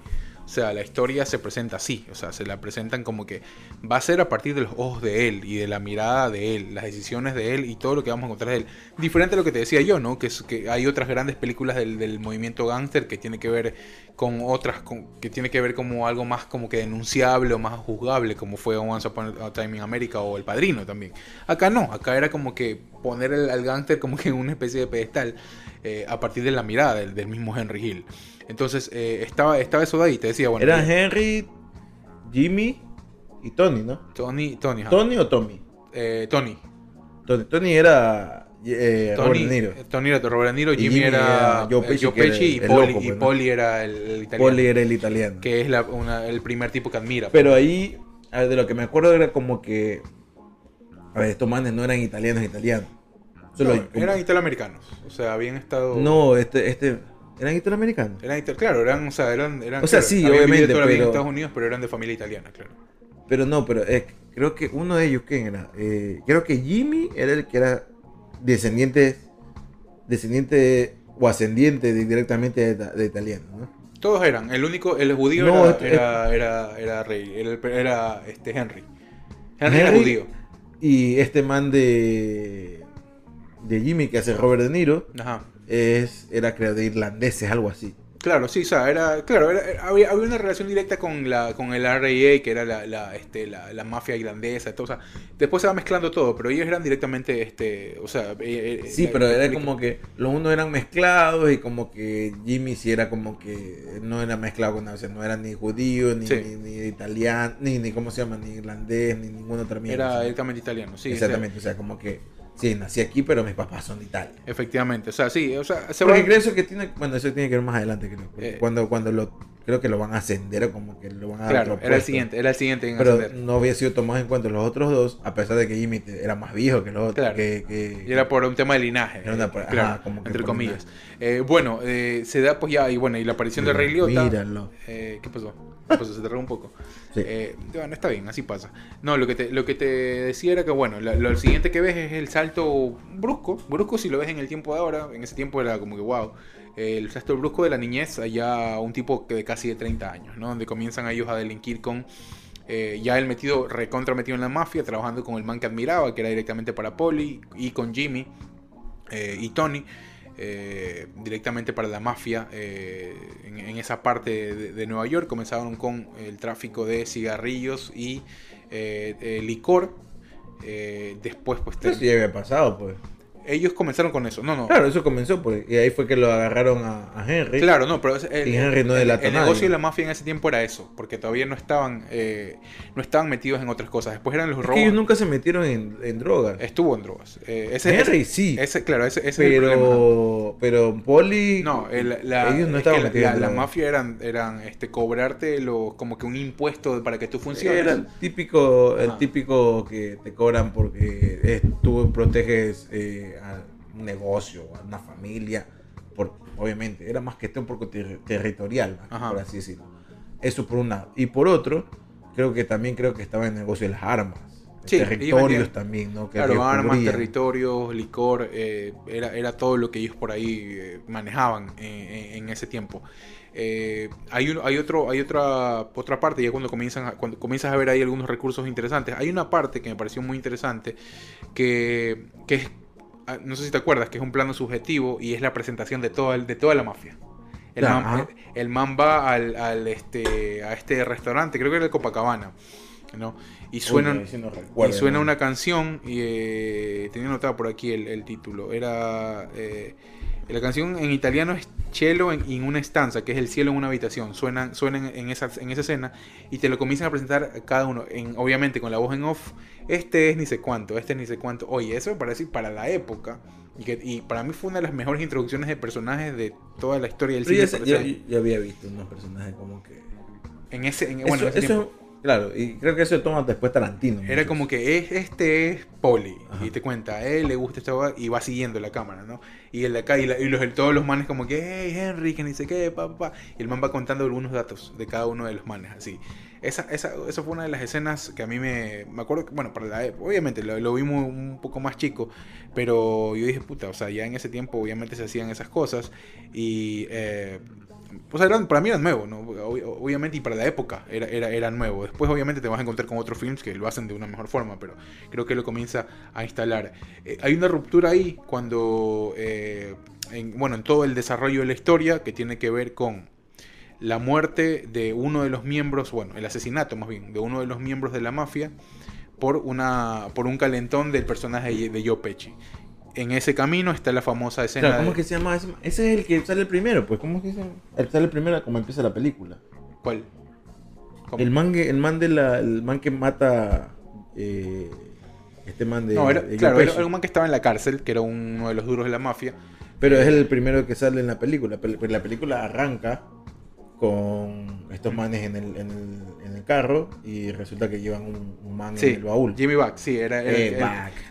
O sea, la historia se presenta así, o sea, se la presentan como que va a ser a partir de los ojos de él y de la mirada de él, las decisiones de él y todo lo que vamos a encontrar de él. Diferente a lo que te decía yo, ¿no? Que, es, que hay otras grandes películas del, del movimiento gángster que tiene que ver con otras, con- que tiene que ver como algo más como que denunciable o más juzgable, como fue Once Upon a Time in America o El Padrino también. Acá no, acá era como que poner el- al gángster como que en una especie de pedestal eh, a partir de la mirada del, del mismo Henry Hill. Entonces eh, estaba, estaba eso de ahí, te decía, bueno, Eran eh, Henry, Jimmy y Tony, ¿no? Tony, Tony, ajá. ¿Tony o Tommy? Eh, Tony. Tony, Tony era eh, Robert Tony, Niro. eh, Tony era Robert Niro, Jimmy, Jimmy era era Joe eh, Pesci, Joe y, Poli, loco, y pues, ¿no? Poli era el, el italiano. Polly era el italiano. Que es la- una- el primer tipo que admira. Pero ahí, a ver, de lo que me acuerdo era como que. A ver, estos manes no eran italianos italianos. Solo No, eran italoamericanos. O sea, habían estado. No, este, este. Eran italoamericanos. Eran claro, eran, o sea, eran, eran O sea, claro, sí, obviamente, en pero- Estados Unidos, pero eran de familia italiana, claro. Pero no, pero eh, creo que uno de ellos, ¿quién era? Eh, creo que Jimmy era el que era descendiente, descendiente o ascendiente de- directamente de, de italiano, ¿no? Todos eran. El único, el judío No, era, este- era, era, era rey, era, era, este Henry. Henry, era judío. Y este man de, de Jimmy que hace Robert De Niro Ajá. es, era creo de irlandeses, algo así. Claro, sí, o sea, era, claro, era- había, había una relación directa con la, con el RAA, que era la, la, este, la, la mafia irlandesa, todo, o sea, después se va mezclando todo, pero ellos eran directamente, este, o sea, eh, eh, Sí, pero era como que los unos eran mezclados y como que Jimmy sí era como que no era mezclado con nada, o sea, no era ni judío, ni, Sí. ni, ni italiano, ni, ni cómo se llama, ni irlandés, ni ninguna otra mierda. era o sea. directamente italiano, sí. o sea, Exactamente, o sea, como que sí, nací aquí, pero mis papás son de Italia. efectivamente, o sea, sí, o sea, se Porque creo eso que tiene, bueno, eso tiene que ver más adelante, creo. Eh. cuando, cuando lo, creo que lo van a ascender o como que lo van a dar Claro, otro era el siguiente, era el siguiente en Pero ascender. no había sido tomado en cuenta los otros dos, a pesar de que Jimmy era más viejo que los otros. Claro. Que, que- Y era por un tema de linaje. Era una eh, claro, ajá, como que entre comillas. Eh, bueno, eh, se da pues ya, y bueno, y la aparición de Rey Liotta. Míralo. Eh, ¿Qué pasó? ¿Qué pasó? Se te regó un poco. Sí. Eh, bueno, está bien, así pasa. No, lo que te, lo que te decía era que, bueno, la- lo, siguiente que ves es el salto brusco. Brusco si lo ves en el tiempo de ahora. En ese tiempo era como que, wow. El salto brusco de la niñez allá un tipo que de casi de 30 años, ¿no? Donde comienzan ellos a delinquir con... eh, ya él metido, recontra metido en la mafia, trabajando con el man que admiraba, que era directamente para Polly, y con Jimmy eh, y Tony, eh, directamente para la mafia eh, en, en esa parte de, de Nueva York. Comenzaron con el tráfico de cigarrillos y eh, licor. Eh, después, pues, Eso ya había pasado, pues. Ellos comenzaron con eso. No, no. Claro, eso comenzó, pues. Y ahí fue que lo agarraron a, a Henry. Claro, no, pero el, Y Henry no el- el nadie. negocio de la mafia en ese tiempo era eso, porque todavía no estaban, eh, no estaban metidos en otras cosas. Después eran los Es robos. que ellos nunca se metieron en, en drogas. Estuvo en drogas. Eh, ese, Henry ese- sí. ese- claro, ese, ese es el problema. pero, pero Poli. No, el- la, ellos no es estaban metidos la, en la mafia eran, eran este, cobrarte lo, como que un impuesto para que tú funciones. Era el típico, el típico que te cobran porque es- tú proteges eh, un negocio, a una familia, por, obviamente, era más que todo por ter- territorial, Ajá. por así decirlo. Eso por un lado. Y por otro, creo que también creo que estaba en el negocio de las armas. Sí, territorios también, ¿no? Que- Claro, armas, territorios, licor, eh, era, era todo lo que ellos por ahí eh, manejaban en, en- en ese tiempo. Eh, hay, un- hay, otro, hay otra, otra parte, ya cuando, comienzan cuando comienzas a ver ahí algunos recursos interesantes, hay una parte que me pareció muy interesante, que, que es no sé si te acuerdas, que es un plano subjetivo y es la presentación de, todo el- de toda la mafia. El, man, ajá. el- man va al, al, este, a este restaurante, creo que era el Copacabana, ¿no? Y suena, Uy, ese no recuerdo, y suena ¿no? una canción, y eh, tenía anotado por aquí el, el título, era... eh, la canción en italiano es Cielo en, en una estanza, que es el cielo en una habitación. Suenan, suenan en, esa, en esa escena y te lo comienzan a presentar cada uno, en, obviamente con la voz en off. Este es ni sé cuánto, este es ni sé cuánto. Oye, eso me parece para la época. Y, que, y para mí fue una de las mejores introducciones de personajes de toda la historia del Pero cine. yo, había visto unos personajes como que. en ese, en- Eso, bueno, en ese eso- tiempo. Claro, y creo que eso toma después Tarantino. Era muchos. como que es, este es Poli Ajá. y te cuenta, a él le gusta esta y va siguiendo la cámara, ¿no? Y el de acá y, la- y los, todos los manes como que, hey Henry, que ni sé qué, pa, pa, pa", Y el man va contando algunos datos de cada uno de los manes, así. Esa, esa, esa fue una de las escenas que a mí me... Me acuerdo que, bueno, para la obviamente lo, lo vimos un poco más chico, pero yo dije, puta, o sea, ya en ese tiempo obviamente se hacían esas cosas y... eh, o sea, eran- para mí era nuevo, ¿no? Ob- Obviamente, y para la época era, era, era nuevo. Después, obviamente, te vas a encontrar con otros films que lo hacen de una mejor forma, pero creo que lo comienza a instalar. Eh, hay una ruptura ahí cuando, eh, en, bueno, en todo el desarrollo de la historia que tiene que ver con la muerte de uno de los miembros, bueno, el asesinato más bien, de uno de los miembros de la mafia por, una, por un calentón del personaje de Joe Pesci. En ese camino está la famosa escena. Claro, ¿cómo de- es que se llama ese? Ese es el que sale el primero, pues. ¿Cómo es que se llama? El sale el primero como empieza la película. ¿Cuál? ¿Cómo? El man, el man de la, el man que mata eh, este man de, No, era, de claro, era, un man que estaba en la cárcel, que era uno de los duros de la mafia. Pero es el primero que sale en la película. Pero la película arranca con estos manes en el, en el, en el carro y resulta que llevan un, un man Sí, en el baúl. Jimmy Buck, sí, era, era Eh, el,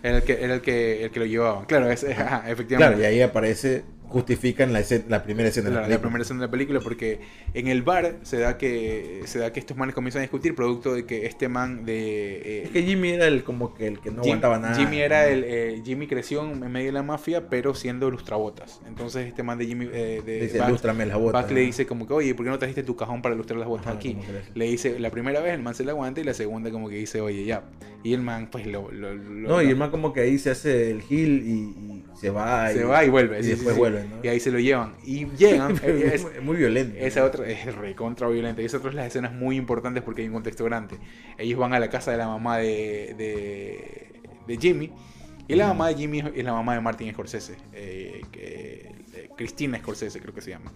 era el que, era el que, el que lo llevaban. Claro, es, ajá, Claro, efectivamente. y ahí aparece, justifican la, escena- la primera escena de La, la, la película. primera escena de la película porque en el bar se da que se da que estos manes comienzan a discutir producto de que este man de eh, Es que Jimmy era el como que el que no Jim- aguantaba nada. Jimmy era ¿no? el eh, Jimmy creció en medio de la mafia pero siendo lustrabotas entonces este man de Jimmy eh, de Dice, "Lústrame las botas", Buck le ¿no? dice como que oye ¿por qué no trajiste tu cajón para lustrar las botas Ajá, aquí? le- le dice la primera vez el man se la aguanta y la segunda como que dice oye ya y el man pues lo, lo- lo- No, y el man como que ahí se hace el gil y, y se va. se va y vuelve Y sí, sí, después sí. vuelve, ¿no? y ahí se lo llevan y llegan eh, es, es- muy- violento. esa otra es recontra violenta. Y esa otra es las escenas muy importantes porque hay un contexto grande. Ellos van a la casa de la mamá de, de, de Jimmy. Y la mamá de Jimmy es la mamá de Martin Scorsese. eh, eh, Cristina Scorsese creo que se llama.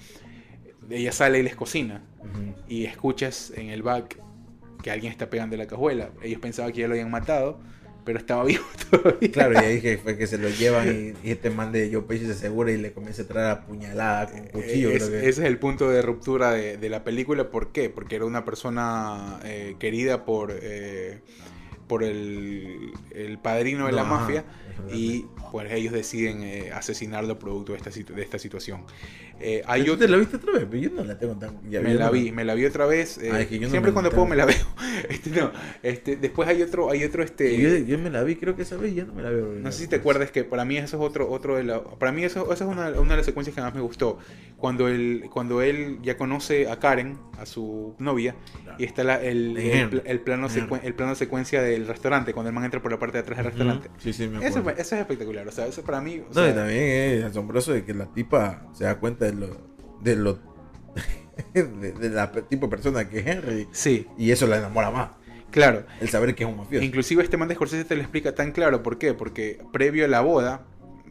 Ella sale y les cocina. Ujú. Y escuchas en el back que alguien está pegando la cajuela. Ellos pensaban que ya lo habían matado. Pero estaba vivo todavía. Claro, y ahí que fue que se lo llevan y, y este man de Joe Pesci se asegura y le comienza a traer a puñalada con un cuchillo. Eh, Es- creo que- Ese es el punto de ruptura de, de la película. ¿Por qué? Porque era una persona eh, querida por, eh, por el, el padrino de la No, mafia y pues ellos deciden eh, asesinarlo producto de esta, de esta situación. Eh, ¿Tú hay te otro, la viste otra vez? Yo no la tengo tan... ya- me la vi, me la vi otra vez. eh, Ah, es que yo no siempre cuando puedo me la veo. Este, no, este, después hay otro, hay otro este. Yo, yo me la vi, creo que esa vez ya no me la veo. No sé si te acuerdas que para mí eso es otro, otro de la, para mí eso, esa es una, una de las secuencias que más me gustó. Cuando él, cuando él ya conoce a Karen, a su novia, y está la- el, De el, el plano secuen- el plano secuencia del restaurante, cuando el man entra por la parte de atrás del restaurante. Sí, sí, me Eso, acuerdo. eso es espectacular, o sea, eso para mí, o No, sea, y también es asombroso de que la tipa se da cuenta de lo... De lo de, de la tipo de persona que es Henry. sí, Y eso la enamora más. claro. El saber que es un mafioso. Inclusive este man de Scorsese te lo explica tan claro, ¿por qué? Porque previo a la boda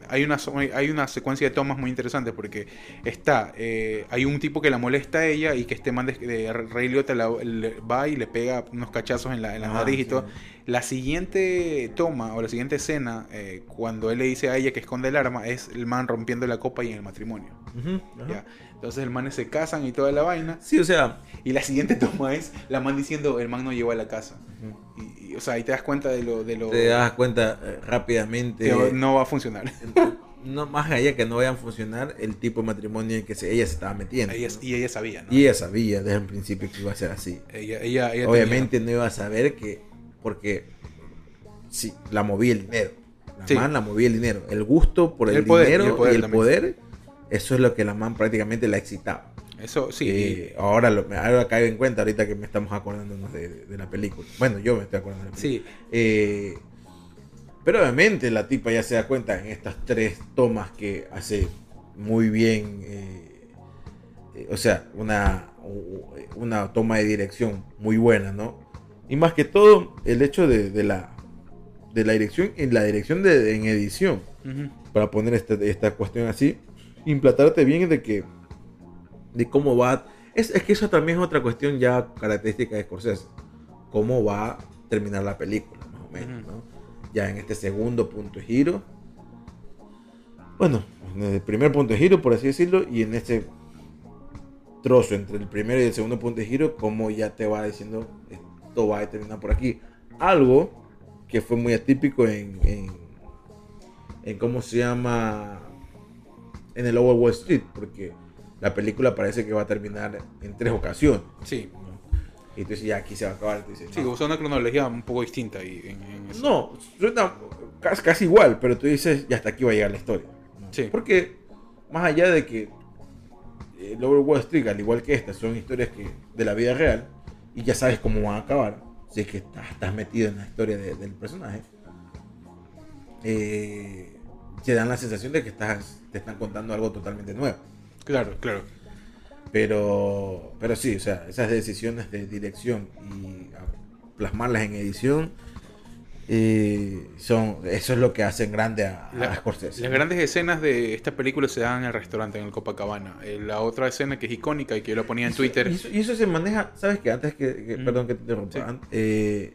hay una, hay una secuencia de tomas muy interesante porque está, eh, hay un tipo que la molesta a ella y que este man de, de Ray Liotta la- le- va y le pega unos cachazos en la, en la Ah, nariz y sí. todo. La siguiente toma o la siguiente escena, eh, cuando él le dice a ella que esconde el arma, es el man rompiendo la copa y en el matrimonio. Ajá. ¿ya? Entonces el man se casan y toda la vaina. Sí, o sea, Y la siguiente toma es la man diciendo el man no llegó a la casa. Y, y, o sea, ahí te das cuenta de lo... De lo te das cuenta eh, rápidamente. que no va a funcionar. no más allá que no vayan a funcionar el tipo de matrimonio en que se- ella se estaba metiendo. Ella- ¿no? y ella sabía, ¿no? Y ella sabía desde el principio que iba a ser así. Ella, ella, ella Obviamente no iba a saber que, porque sí, la movía el dinero. La Sí. man la movía el dinero. El gusto por el, El poder, y dinero y el poder, eso es lo que la man prácticamente la excitaba. Eso, sí. Ahora, lo, ahora caigo en cuenta ahorita que me estamos acordándonos de, de la película. Bueno, yo me estoy acordando de la película. sí. Eh, Pero obviamente la tipa ya se da cuenta en estas tres tomas que hace muy bien. eh, eh, o sea, una, una toma de dirección muy buena, ¿no? Y más que todo, el hecho de, de la, de la dirección, en la dirección de, en edición, para poner esta, esta cuestión así, implantarte bien de que, de cómo va. Es, es que eso también es otra cuestión ya característica de Scorsese. Cómo va a terminar la película, más o menos. ¿no? Ya en este segundo punto de giro. Bueno, en el primer punto de giro, por así decirlo, y en este trozo entre el primero y el segundo punto de giro, como ya te va diciendo, esto va a terminar por aquí. Algo que fue muy atípico en, en, en cómo se llama en el Lower Wall Street, porque la película parece que va a terminar en tres ocasiones. Sí. Y tú dices, ya aquí se va a acabar. Dices, sí, no. usa una cronología un poco distinta ahí en, en eso. No, suena casi, casi igual, pero tú dices, ya hasta aquí va a llegar la historia. Sí. Porque más allá de que eh, Lower Wall Street, al igual que esta, son historias que de la vida real y ya sabes cómo van a acabar, si es que estás, estás metido en la historia de- del personaje, eh, te dan la sensación de que estás, te están contando algo totalmente nuevo. Claro, claro. Pero, pero sí, o sea, esas decisiones de dirección y plasmarlas en edición eh, son eso es lo que hacen grande a, a La- Scorsese. Las grandes escenas de esta película se dan en el restaurante, en el Copacabana. Eh, la otra escena que es icónica y que yo lo ponía en Eso- Twitter. Y eso, y eso se maneja, ¿sabes que Antes que, que- Mm. perdón que te interrumpa, Sí. eh,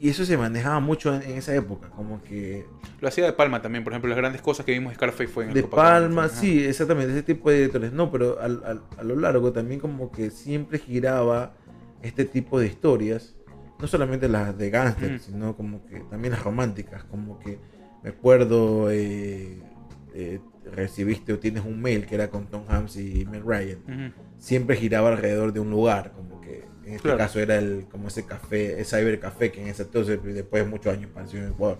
y eso se manejaba mucho en, en esa época, como que Lo hacía de Palma también, por ejemplo, las grandes cosas que vimos Scarface fue en el de. Palma, sí, exactamente, ese tipo de directores, no, pero al- al- a lo largo también como que siempre giraba este tipo de historias, no solamente las de gángster, Mm. sino como que también las románticas, como que me acuerdo, eh, eh, recibiste o tienes un mail que era con Tom Hanks y Meg Ryan, siempre giraba alrededor de un lugar, como que en este Claro. caso era el como ese café, el cyber café que en ese entonces después de muchos años apareció en Ecuador.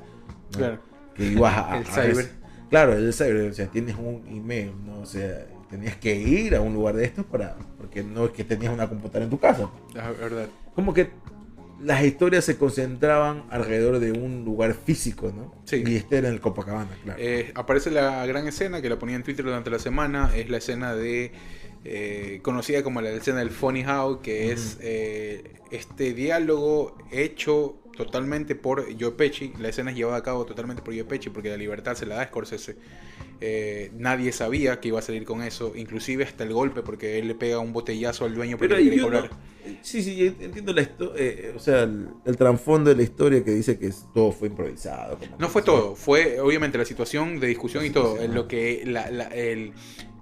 ¿no? Claro. Que ibas a, El a- cyber. Claro, el cyber, o sea, tienes un email, ¿no? O sea, tenías que ir a un lugar de estos para porque no es que tenías una computadora en tu casa. La verdad. Como que las historias se concentraban alrededor de un lugar físico, ¿no? Sí. Y este era en el Copacabana, claro. Eh, aparece la gran escena que la ponía en Twitter durante la semana. Es la escena de. Eh, conocida como la escena del Funny How, que es eh, este diálogo hecho totalmente por Joe Pesci. La escena es llevada a cabo totalmente por Joe Pesci porque la libertad se la da a Scorsese. Eh, nadie sabía que iba a salir con eso, inclusive hasta el golpe, porque él le pega un botellazo al dueño porque Pero le quiere cobrar. no- sí, sí, entiendo la historia, o sea, el, el trasfondo de la historia que dice que todo fue improvisado. No fue todo, fue obviamente la situación de discusión y todo. lo que la, la- el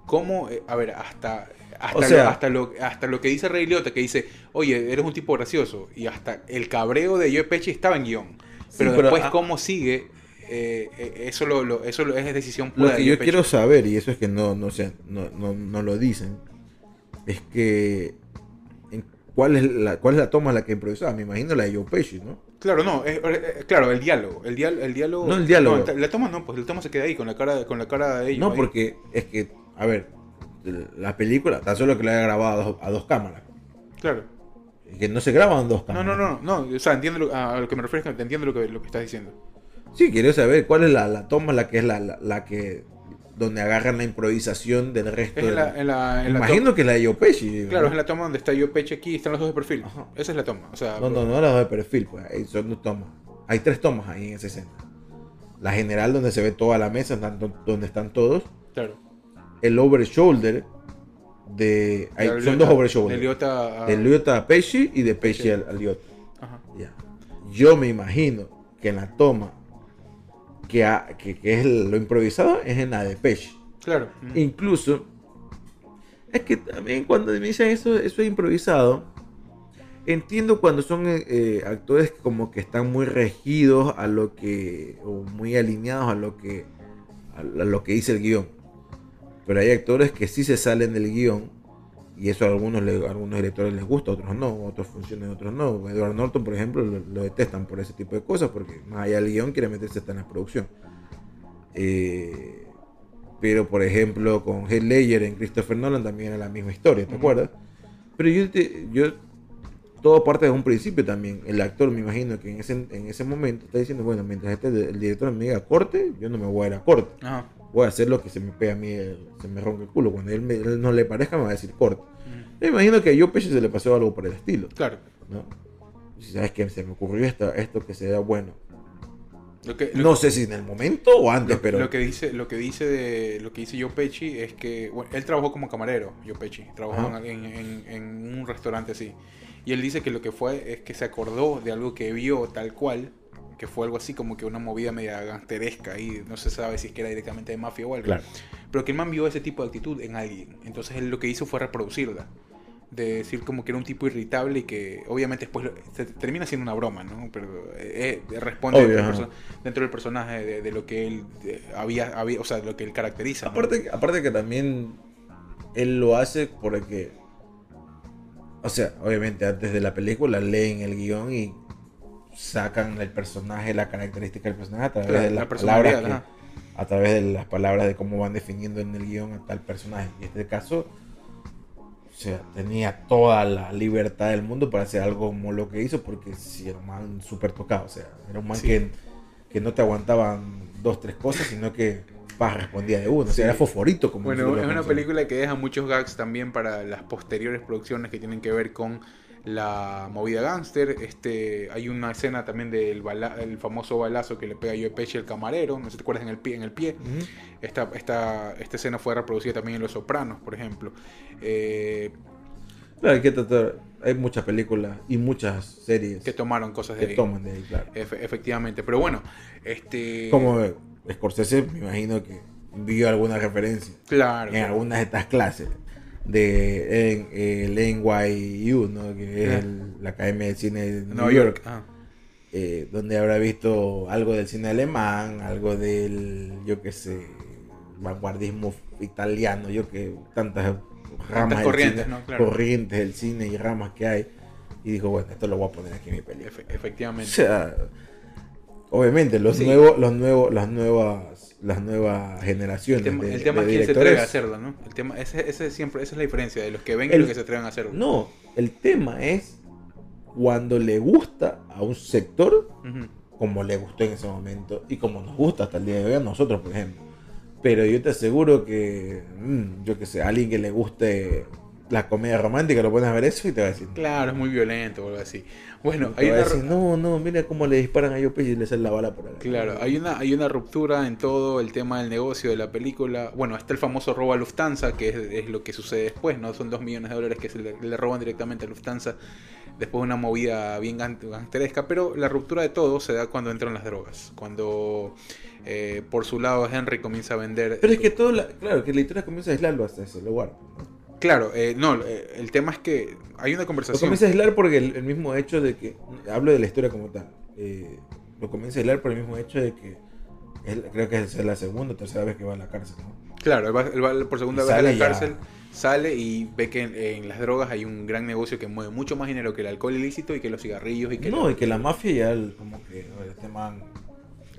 cómo, eh, a ver, hasta hasta, O sea- lo, hasta lo hasta lo que dice Rey Liotta que dice, "Oye, eres un tipo gracioso" y hasta el cabreo de Joe Pesci estaba en guion. Pero, después ah- cómo sigue eh, eh, eso lo, lo- eso lo- es decisión Lo pura que de yo Pesci. quiero saber, y eso es que no, no, sé, no, no, no lo dicen, es que en cuál, es la, cuál es la toma la que improvisaba. Me imagino la de Joe Pesci, ¿no? Claro, no, eh, claro, el diálogo, el, dial- el diálogo No, el diálogo. la toma no, pues la toma se queda ahí con la cara con la cara de ellos. No, ahí. porque es que, a ver, la película, tan solo que la haya grabado a dos, a dos cámaras. Claro. Y que no se graban dos No, cámaras. no, no, no, o sea, entiendo lo- a lo que me refiero, es que entiendo lo que, lo que estás diciendo. Sí, quiero saber cuál es la, la toma la que es la, la, la que donde agarran la improvisación del resto. Es de la, en la, en la Imagino que la de Joe Pesci. Claro, ¿no? es la toma donde está yo Peche aquí y están los dos de perfil. Ajá. Esa es la toma. O sea, No, no, no las de perfil, pues son dos tomas. Hay tres tomas ahí en esa escena. La general donde se ve toda la mesa, donde están todos. claro. El over shoulder de. hay- son dos over de shoulders. Liotta a- De a Pesci y de Pesci Pesci. al, al. Ajá. Ya. Yo me imagino que en la toma que, ha- que, que es lo improvisado es en la de Pesci. Claro. Incluso, es que también cuando me dicen eso, eso es improvisado, entiendo cuando son eh, eh, actores como que están muy regidos a lo que, o muy alineados a lo que, a lo que dice el guion. Pero hay actores que sí se salen del guion, y eso a algunos, a algunos directores les gusta, a otros no, a otros funcionan, a otros no. Edward Norton, por ejemplo, lo, lo detestan por ese tipo de cosas, porque más allá del guion quiere meterse hasta en la producción. Eh, pero por ejemplo, con Heath Ledger en Christopher Nolan también era la misma historia, ¿te acuerdas? Pero yo, te- yo todo parte de un principio también. El actor, me imagino que en ese, en ese momento está diciendo, bueno, mientras este, el director me diga corte, yo no me voy a ir a corte. Ajá. Voy a hacer lo que se me pega a mí, se me ronca el culo. Cuando él, me- él no le parezca, me va a decir corte. Mm. Me imagino que a Joe Pesci se le pasó algo por el estilo. Claro. ¿no? Si sabes que se me ocurrió esto, esto que sea bueno. Lo que, lo No sé si en el momento o antes, Lo, pero. lo que dice lo que dice de lo que dice Joe Pesci es que bueno, él trabajó como camarero Joe Pesci trabajó en, en- en un restaurante así y él dice que lo que fue es que se acordó de algo que vio tal cual que fue algo así como que una movida media gangsteresca y no se sabe si es que era directamente de mafia o algo Claro. pero que el man vio ese tipo de actitud en alguien entonces él lo que hizo fue reproducirla de decir como que era un tipo irritable y que obviamente después se termina siendo una broma, ¿no? Pero eh, eh, responde Obvio, dentro, del dentro del personaje de, de lo que él había, había, o sea, lo que él caracteriza. ¿no? Aparte, aparte que también él lo hace porque. O sea, obviamente antes de la película leen el guion y sacan el personaje, la característica del personaje a través de la las palabras. que- a través de las palabras de cómo van definiendo en el guion a tal personaje. Y en este caso, o sea, tenía toda la libertad del mundo para hacer algo como lo que hizo, porque si era un man súper tocado, o sea, era un man Sí. que, que no te aguantaban dos, tres cosas, sino que pa, respondía de uno, o sea, Sí. era foforito como Bueno, es una película que deja muchos gags también para las posteriores producciones que tienen que ver con la movida gángster. Este, hay una escena también del bala- el famoso balazo que le pega Joe Pesci al camarero, no sé si te acuerdas en el pie. En el pie. Esta, esta, esta escena fue reproducida también en Los Sopranos, por ejemplo. Eh, Claro, hay que tratar, hay muchas películas y muchas series que tomaron cosas de que ahí. toman de ahí, claro. Efe- efectivamente. Pero bueno, este. Como Scorsese, me imagino que vio alguna referencia. Claro. en claro. algunas de estas clases de en, el NYU, ¿no? que es el- la Academia de Cine de New Nueva York, ah. eh, donde habrá visto algo del cine alemán, algo del, yo qué sé, vanguardismo italiano, yo que tantas ramas corrientes, cine, ¿no? Claro. corrientes del cine y ramas que hay, y dijo, bueno, esto lo voy a poner aquí en mi película. Efe- O efectivamente. sea, obviamente los Sí. nuevos, los nuevos, las nuevas, las nuevas generaciones El tema, de, el tema de es quién se atreve a hacerlo, ¿no? El tema, ese, ese siempre, esa es la diferencia de los que ven y los que se atreven a hacerlo. No, el tema es cuando le gusta a un sector como le gustó en ese momento y como nos gusta hasta el día de hoy a nosotros, por ejemplo. Pero yo te aseguro que, mm, yo que sé, a alguien que le guste la comedia romántica lo pones a ver eso y te va a decir, Claro, es muy violento o algo así. Bueno, hay una, decir, no, no, mira cómo le disparan a Yope y le sale la bala por acá. claro, hay una, hay una ruptura en todo el tema del negocio de la película. Bueno, está el famoso robo a Lufthansa, que es, es lo que sucede después, ¿no? Son dos millones de dólares que se le, le roban directamente a Lufthansa después de una movida bien gan- gangsteresca. Pero la ruptura de todo se da cuando entran las drogas. Cuando eh, por su lado Henry comienza a vender. Pero es que todo, la, claro, que la historia comienza a aislarlo hasta ese lugar. ¿no? Claro, eh, no, eh, el tema es que hay una Lo conversación. comienza a aislar porque el, el mismo hecho de que, hablo de la historia como tal, eh, lo comienza a aislar por el mismo hecho de que él, creo que es la segunda o tercera vez que va a la cárcel, ¿no? Claro, él va, él va por segunda Y vez a la ya. cárcel, sale y ve que en, en las drogas hay un gran negocio que mueve mucho más dinero que el alcohol ilícito y que los cigarrillos y que No, la- y que la mafia ya el- como que este man.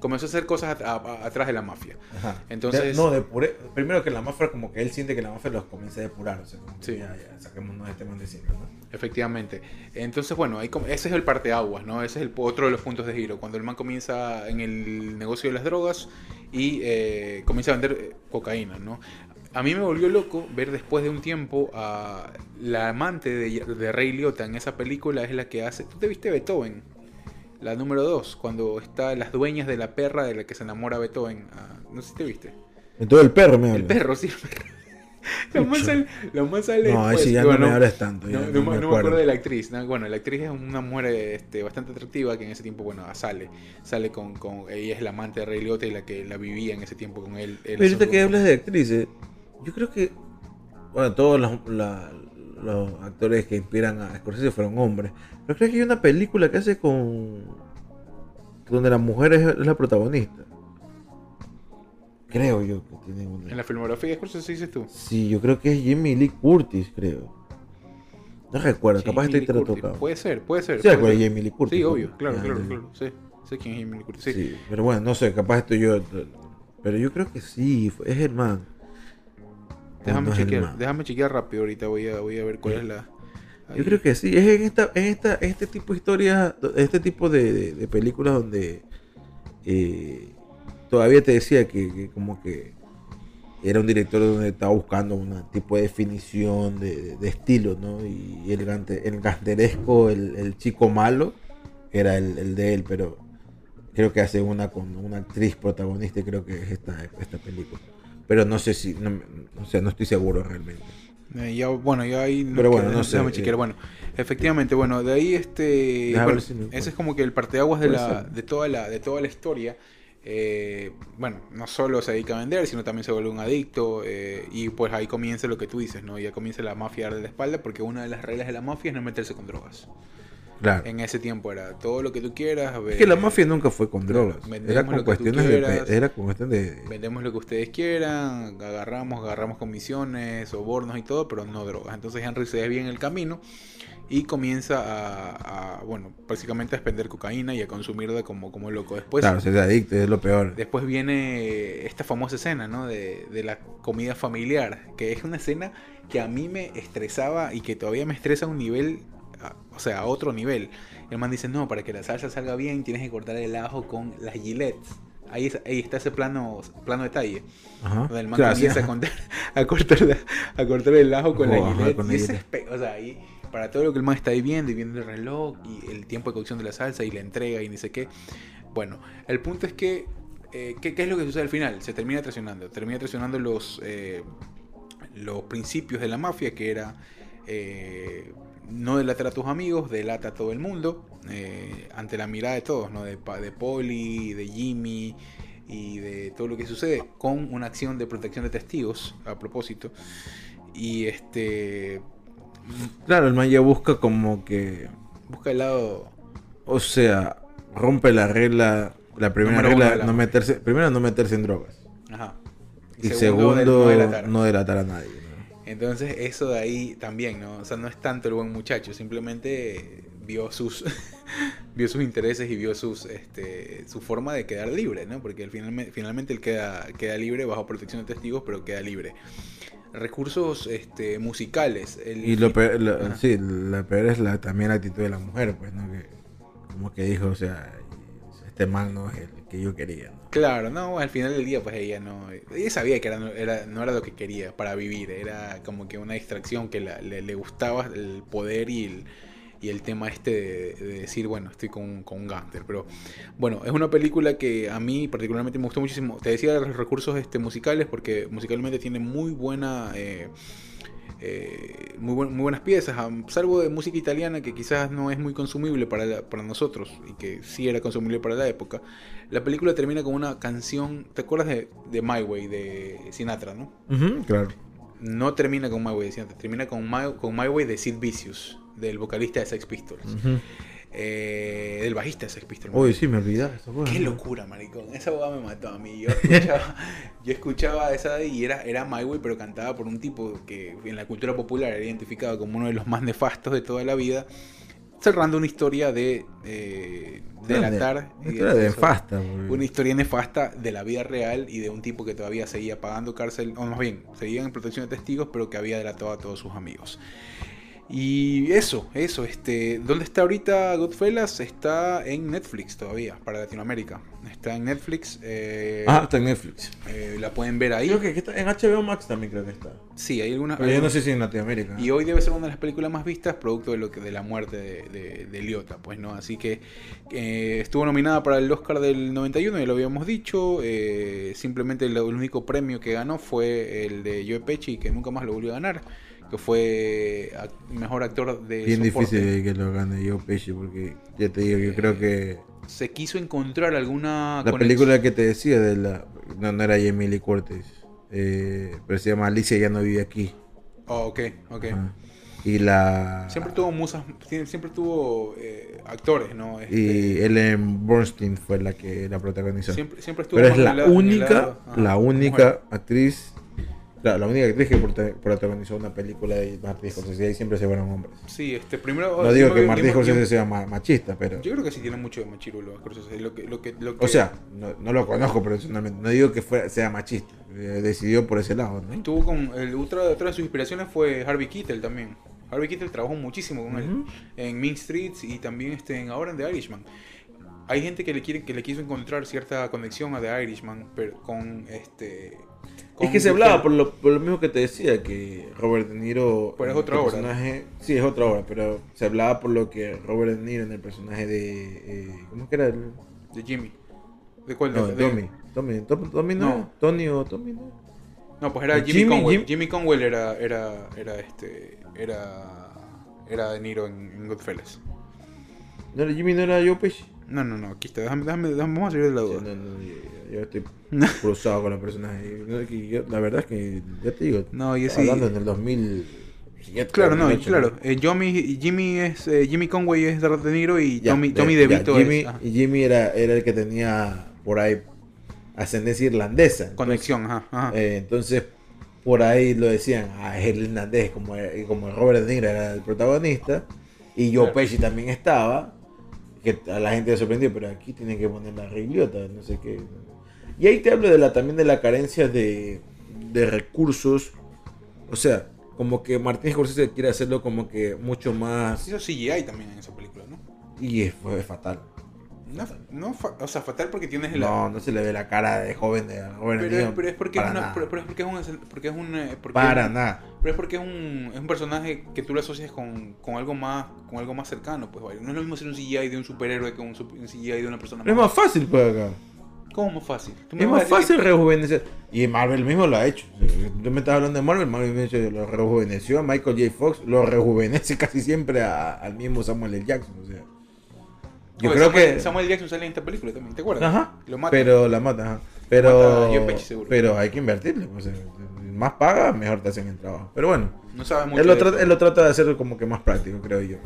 Comenzó a hacer cosas a- a- atrás de la mafia. Ajá. Entonces- De- no, depure- primero que la mafia, como que él siente que la mafia los comienza a depurar. O sea, como que Sí. ya, ya, saquémonos de este man de encima, ¿no? Efectivamente. Entonces, bueno, ahí ese es el parteaguas, ¿no? Ese es el otro de los puntos de giro. Cuando el man comienza en el negocio de las drogas y eh, comienza a vender eh, cocaína, ¿no? A mí me volvió loco ver después de un tiempo a la amante de, de Ray Liotta en esa película es la que hace... ¿Tú te viste Beethoven? La número 2, cuando está las dueñas de la perra de la que se enamora Beethoven. Ah, no sé si te viste. Entonces el perro me habla. El perro, sí, el perro. Lo más sale, lo más sale No, ahí después. sí ya Bueno, no me hables tanto. ya no, no no me me, no me acuerdo. de la actriz. ¿no? Bueno, la actriz es una mujer este, bastante atractiva que en ese tiempo, bueno, sale. Sale con, con. Ella es la amante de Ray Liotta y la que la vivía en ese tiempo con él. él Pero ahorita que hablas de actrices, yo creo que. Bueno, todos los, la- los actores que inspiran a Scorsese fueron hombres. Pero creo que hay una película que hace con. donde la mujer es, la protagonista. Creo yo que tiene una. En la filmografía de Scorsese dices tú. Sí, yo creo que es Jimmy Lee Curtis, creo. No recuerdo, capaz estoy Lee Curtis. tocado. Puede ser, puede ser. Sí, recuerdo. Jamie Lee Curtis. Sí, obvio, claro, Ah, claro, claro. Sí, sé quién es Jamie Lee Curtis. Sí. Sí, pero bueno, no sé, capaz estoy yo. Pero yo creo que sí, es el man. Déjame chequear, man. déjame chequear rápido ahorita. Voy a, voy a ver cuál Sí. es la. Yo creo que sí, es en esta, en esta, este tipo de historias, este tipo de, de- de películas donde eh, todavía te decía que, que como que era un director donde estaba buscando un tipo de definición de, estilo, ¿no? Y el, gante- el gangsteresco, el, el chico malo, era el, el de él, pero creo que hace una con una actriz protagonista y creo que es esta, esta película. Pero no sé si, no, o sea, no estoy seguro realmente. Eh, ya, bueno, ahí Pero bueno, no sé, eh. Bueno, efectivamente, bueno, de ahí este. Bueno, si ese es como que el parteaguas de la, ser. de toda la, de toda la historia. Eh, bueno, no solo se dedica a vender, sino también se vuelve un adicto. eh, y pues ahí comienza lo que tú dices, ¿no? Ya comienza la mafia a darle la espalda, porque una de las reglas de la mafia es no meterse con drogas. Claro. En ese tiempo era todo lo que tú quieras. Es que la mafia nunca fue con drogas. vendemos Era con cuestiones de, quieras. era con de vendemos lo que ustedes quieran, agarramos, agarramos comisiones, sobornos y todo, pero no drogas. Entonces Henry se desvía en el camino y comienza a, a, bueno, básicamente a expender cocaína y a consumirla como, como loco. Después, claro, ser adicto es lo peor. después viene esta famosa escena, ¿no? De, de la comida familiar, que es una escena que a mí me estresaba y que todavía me estresa a un nivel, a- o sea, a otro nivel. El man dice, no, para que la salsa salga bien tienes que cortar el ajo con las gilets. Ahí, es- ahí está ese plano, plano detalle. Ajá. Donde el man Claro, sí, comienza a, ajá. contar- a cortar, la- a cortar el ajo con Oh, la ajá, gilet. con la y ese gilet. espe- o sea, ahí, para todo lo que el man está ahí viendo y viendo el reloj y el tiempo de cocción de la salsa y la entrega y ni sé qué. Bueno, el punto es que, eh, ¿qué, qué es lo que sucede al final? Se termina traicionando. Termina traicionando los, eh, los principios de la mafia, que era eh, no delatar a tus amigos, delata a todo el mundo, eh, ante la mirada de todos, ¿no? De, de Polly, de Jimmy y de todo lo que sucede, con una acción de protección de testigos, a propósito. Y este Claro, el man ya busca como que, busca el lado o sea, rompe la regla, la primera Número regla, la no meterse, primero no meterse en drogas. Ajá. Y segundo, no, delatar. delatar. a nadie. Entonces, eso de ahí también, ¿no? O sea, no es tanto el buen muchacho, simplemente vio sus vio sus intereses y vio sus este su forma de quedar libre, ¿no? Porque al finalmente, finalmente él queda, queda libre bajo protección de testigos, pero queda libre. Recursos este, musicales. el Y lo peor, lo- sí, la peor es la, también la actitud de la mujer, pues, ¿no? Que, como que dijo, o sea, este man no es el que yo quería. Claro, no, al final del día pues ella no, ella sabía que era, no, era, lo que quería para vivir, era como que una distracción que la- le, le gustaba el poder y el, y el tema este de, de decir, bueno, estoy con, con un gángster, pero bueno, es una película que a mí particularmente me gustó muchísimo, te decía los recursos este, musicales porque musicalmente tiene muy buena... eh, eh, muy, muy buenas piezas, salvo de música italiana que quizás no es muy consumible para, la- para nosotros y que sí era consumible para la época. La película termina con una canción, ¿te acuerdas de, de My Way de Sinatra, no? claro. No termina con My Way de Sinatra, termina con My, con My Way de Sid Vicious, del vocalista de Sex Pistols, Ujú. eh, del bajista de Sex Pistols. Uy, sí, me olvidaba Qué locura, maricón. Esa boda me mató a mí. Yo escuchaba, yo escuchaba esa y era, era My Way, pero cantada por un tipo que en la cultura popular era identificado como uno de los más nefastos de toda la vida, cerrando una historia de eh, delatar. Una y historia de eso. nefasta, Una historia nefasta de la vida real y de un tipo que todavía seguía pagando cárcel, o más bien, seguía en protección de testigos, pero que había delatado a todos sus amigos. Y eso, eso, este, ¿dónde está ahorita Goodfellas? Está en Netflix todavía, para Latinoamérica. Está en Netflix, eh, Ah, está en Netflix. eh, la pueden ver ahí. Creo que está, en HBO Max también creo que está. Sí, hay algunas... Pero yo no sé si en Latinoamérica. Y hoy debe ser una de las películas más vistas, producto de lo que de la muerte de, de, de Liotta, pues no. Así que eh, estuvo nominada para el Oscar del 91, ya lo habíamos dicho. eh, simplemente el, el único premio que ganó fue el de Joe Pesci, que nunca más lo volvió a ganar, que fue mejor actor de Bien soporte. difícil que lo gane yo Pesci porque ya te digo, yo creo que Se quiso encontrar alguna la película que te decía de la no, no era Jamie Lee Curtis, eh, pero se llama Alicia ya no vive aquí. Oh, ok, ok. Ajá. Y la Siempre tuvo musas, siempre tuvo eh, actores, ¿no? Este, y Ellen Bernstein fue la que la protagonizó. siempre, siempre estuvo Pero es la única, la mujer. única actriz, la, la única actriz que prota- protagonizó una película de Martin Scorsese y ahí siempre se fueron hombres. Sí, este primero. No digo yo que Martin Scorsese sea ma- machista, pero Yo creo que sí tiene mucho de machirulo Scorsese. Lo que, lo que, lo que, o sea, no, no lo conozco personalmente, no digo que fuera, sea machista, eh, decidió por ese lado, ¿no? Tuvo con. El, otra, otra de sus inspiraciones fue Harvey Keitel también. Harvey Keitel trabajó muchísimo con él en Mean Streets y también este, en, ahora en The Irishman. Hay gente que le quiere que le quiso encontrar cierta conexión a The Irishman, pero con este. Es que se hablaba por lo, por lo mismo que te decía, que Robert De Niro. Pero es otra el obra. personaje- Sí, es otra obra, pero se hablaba por lo que Robert De Niro en el personaje de. eh, ¿Cómo es que era? El, de Jimmy. ¿De cuál? no, de, Tommy. Tommy, Tom- Tommy no. No. Tony o Tommy no. No, pues era Jimmy, Jimmy, Conwell. Jim- Jimmy Conwell era, era, era este, era, era De Niro en, en Goodfellas. No, era Jimmy no era Joe Pesci. No, no, no, aquí está, déjame, déjame, déjame- vamos a salir de la Sí, duda. no, no, yo, estoy cruzado con el personaje. No, es que yo- la verdad es que, ya te digo, No, yo sí- hablando en el 2007. Claro, no, 2008, claro. Eh, Jimmy, Jimmy es eh, Jimmy Conway es de De Niro y Ya, Tommy, de- Tommy DeVito Jimmy, es Y Jimmy era, era el que tenía por ahí ascendencia irlandesa. Entonces, conexión, ajá, ajá. eh, entonces, por ahí lo decían, ah, es el irlandés, como, como Robert De Niro era el protagonista. Y Joe Claro. Pesci también estaba. Que a la gente le sorprendió, pero aquí tienen que poner la regliota, no sé qué. Y ahí te hablo de la, también de la carencia de, de recursos. O sea, como que Martín Scorsese quiere hacerlo como que mucho más. Hizo CGI también en esa película, ¿no? Y es- fue fatal. No, no o sea, fatal porque tienes la... No, no se le ve la cara de joven de De pero, Niro pero es porque es para una, nada. pero, pero es porque es un, porque es un, eh, porque para es- nada. Pero es porque es un, es un personaje que tú lo asocias con, con algo más con algo más cercano, pues vaya. No es lo mismo ser un CGI de un superhéroe que un, un CGI de una persona Pero es más fácil pues acá. ¿Cómo más fácil? Es más fácil rejuvenecer. Y Marvel mismo lo ha hecho. Tú me estás hablando de Marvel, Marvel dicho, lo rejuveneció a Michael J. Fox, lo rejuvenece casi siempre a- al mismo Samuel L. Jackson. O sea, yo Oye, creo Samuel, que. Samuel Jackson sale en esta película también, ¿te acuerdas? Ajá. Lo mata. Pero la mata, ajá. Pero, pero hay que invertirle. pues, O sea, más paga, mejor te hacen el trabajo. Pero bueno, no sabe mucho. él lo, trata, eso. él lo trata de hacer como que más práctico, creo yo.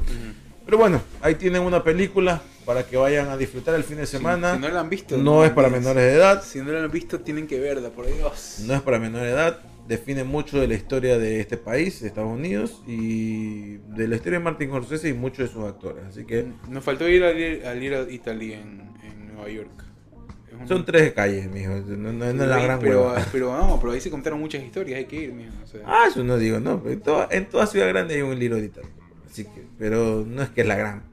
Pero bueno, ahí tienen una película para que vayan a disfrutar el fin de semana. Si no la han visto, no es para menores de edad. Si no la han visto, tienen que verla, por Dios. No es para menor edad, define mucho de la historia de este país, de Estados Unidos, y de la historia de Martin Scorsese y muchos de sus actores. Así que Nos faltó ir al ir a Italia en, en Nueva York. Un- son tres calles, mijo. No, no- no es la gran pero, hueva. pero no, pero ahí se contaron muchas historias, hay que ir, mijo, o sea. Ah, eso no digo, no. En toda, en toda ciudad grande hay un libro de Italia. Así que, pero no es que es la gran,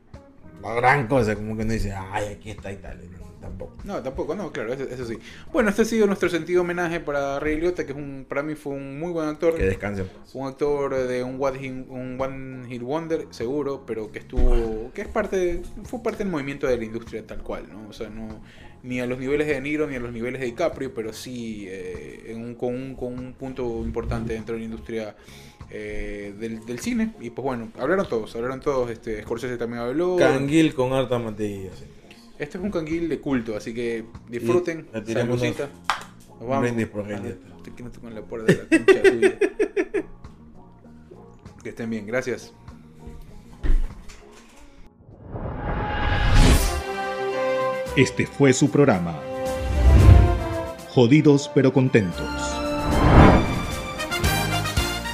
la gran cosa, como que uno dice, ay, aquí está Italia. No, tampoco. No, tampoco, no, claro, eso, eso sí. Bueno, este ha sido nuestro sentido homenaje para Ray Liotta, que es un, para mí fue un muy buen actor. Que descansen. Un actor de un one, hit, un one hit wonder, seguro, pero que estuvo, que es parte, fue parte del movimiento de la industria tal cual, ¿no? O sea, no, ni a los niveles de De Niro ni a los niveles de DiCaprio, pero sí eh, en un, con, un, con un punto importante dentro de la industria eh, del, del cine. Y pues bueno, hablaron todos, hablaron todos, este, Scorsese también habló. Canguil con harta mantilla. sí. Este es un canguil de culto, así que disfruten. Saludcita. Nos vamos. brindis por Ah. Te quiero la puerta de la concha tuya. Que estén bien, gracias. Este fue su programa. Jodidos pero contentos.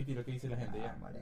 Qué tiro que dice la gente ya. Ya fue.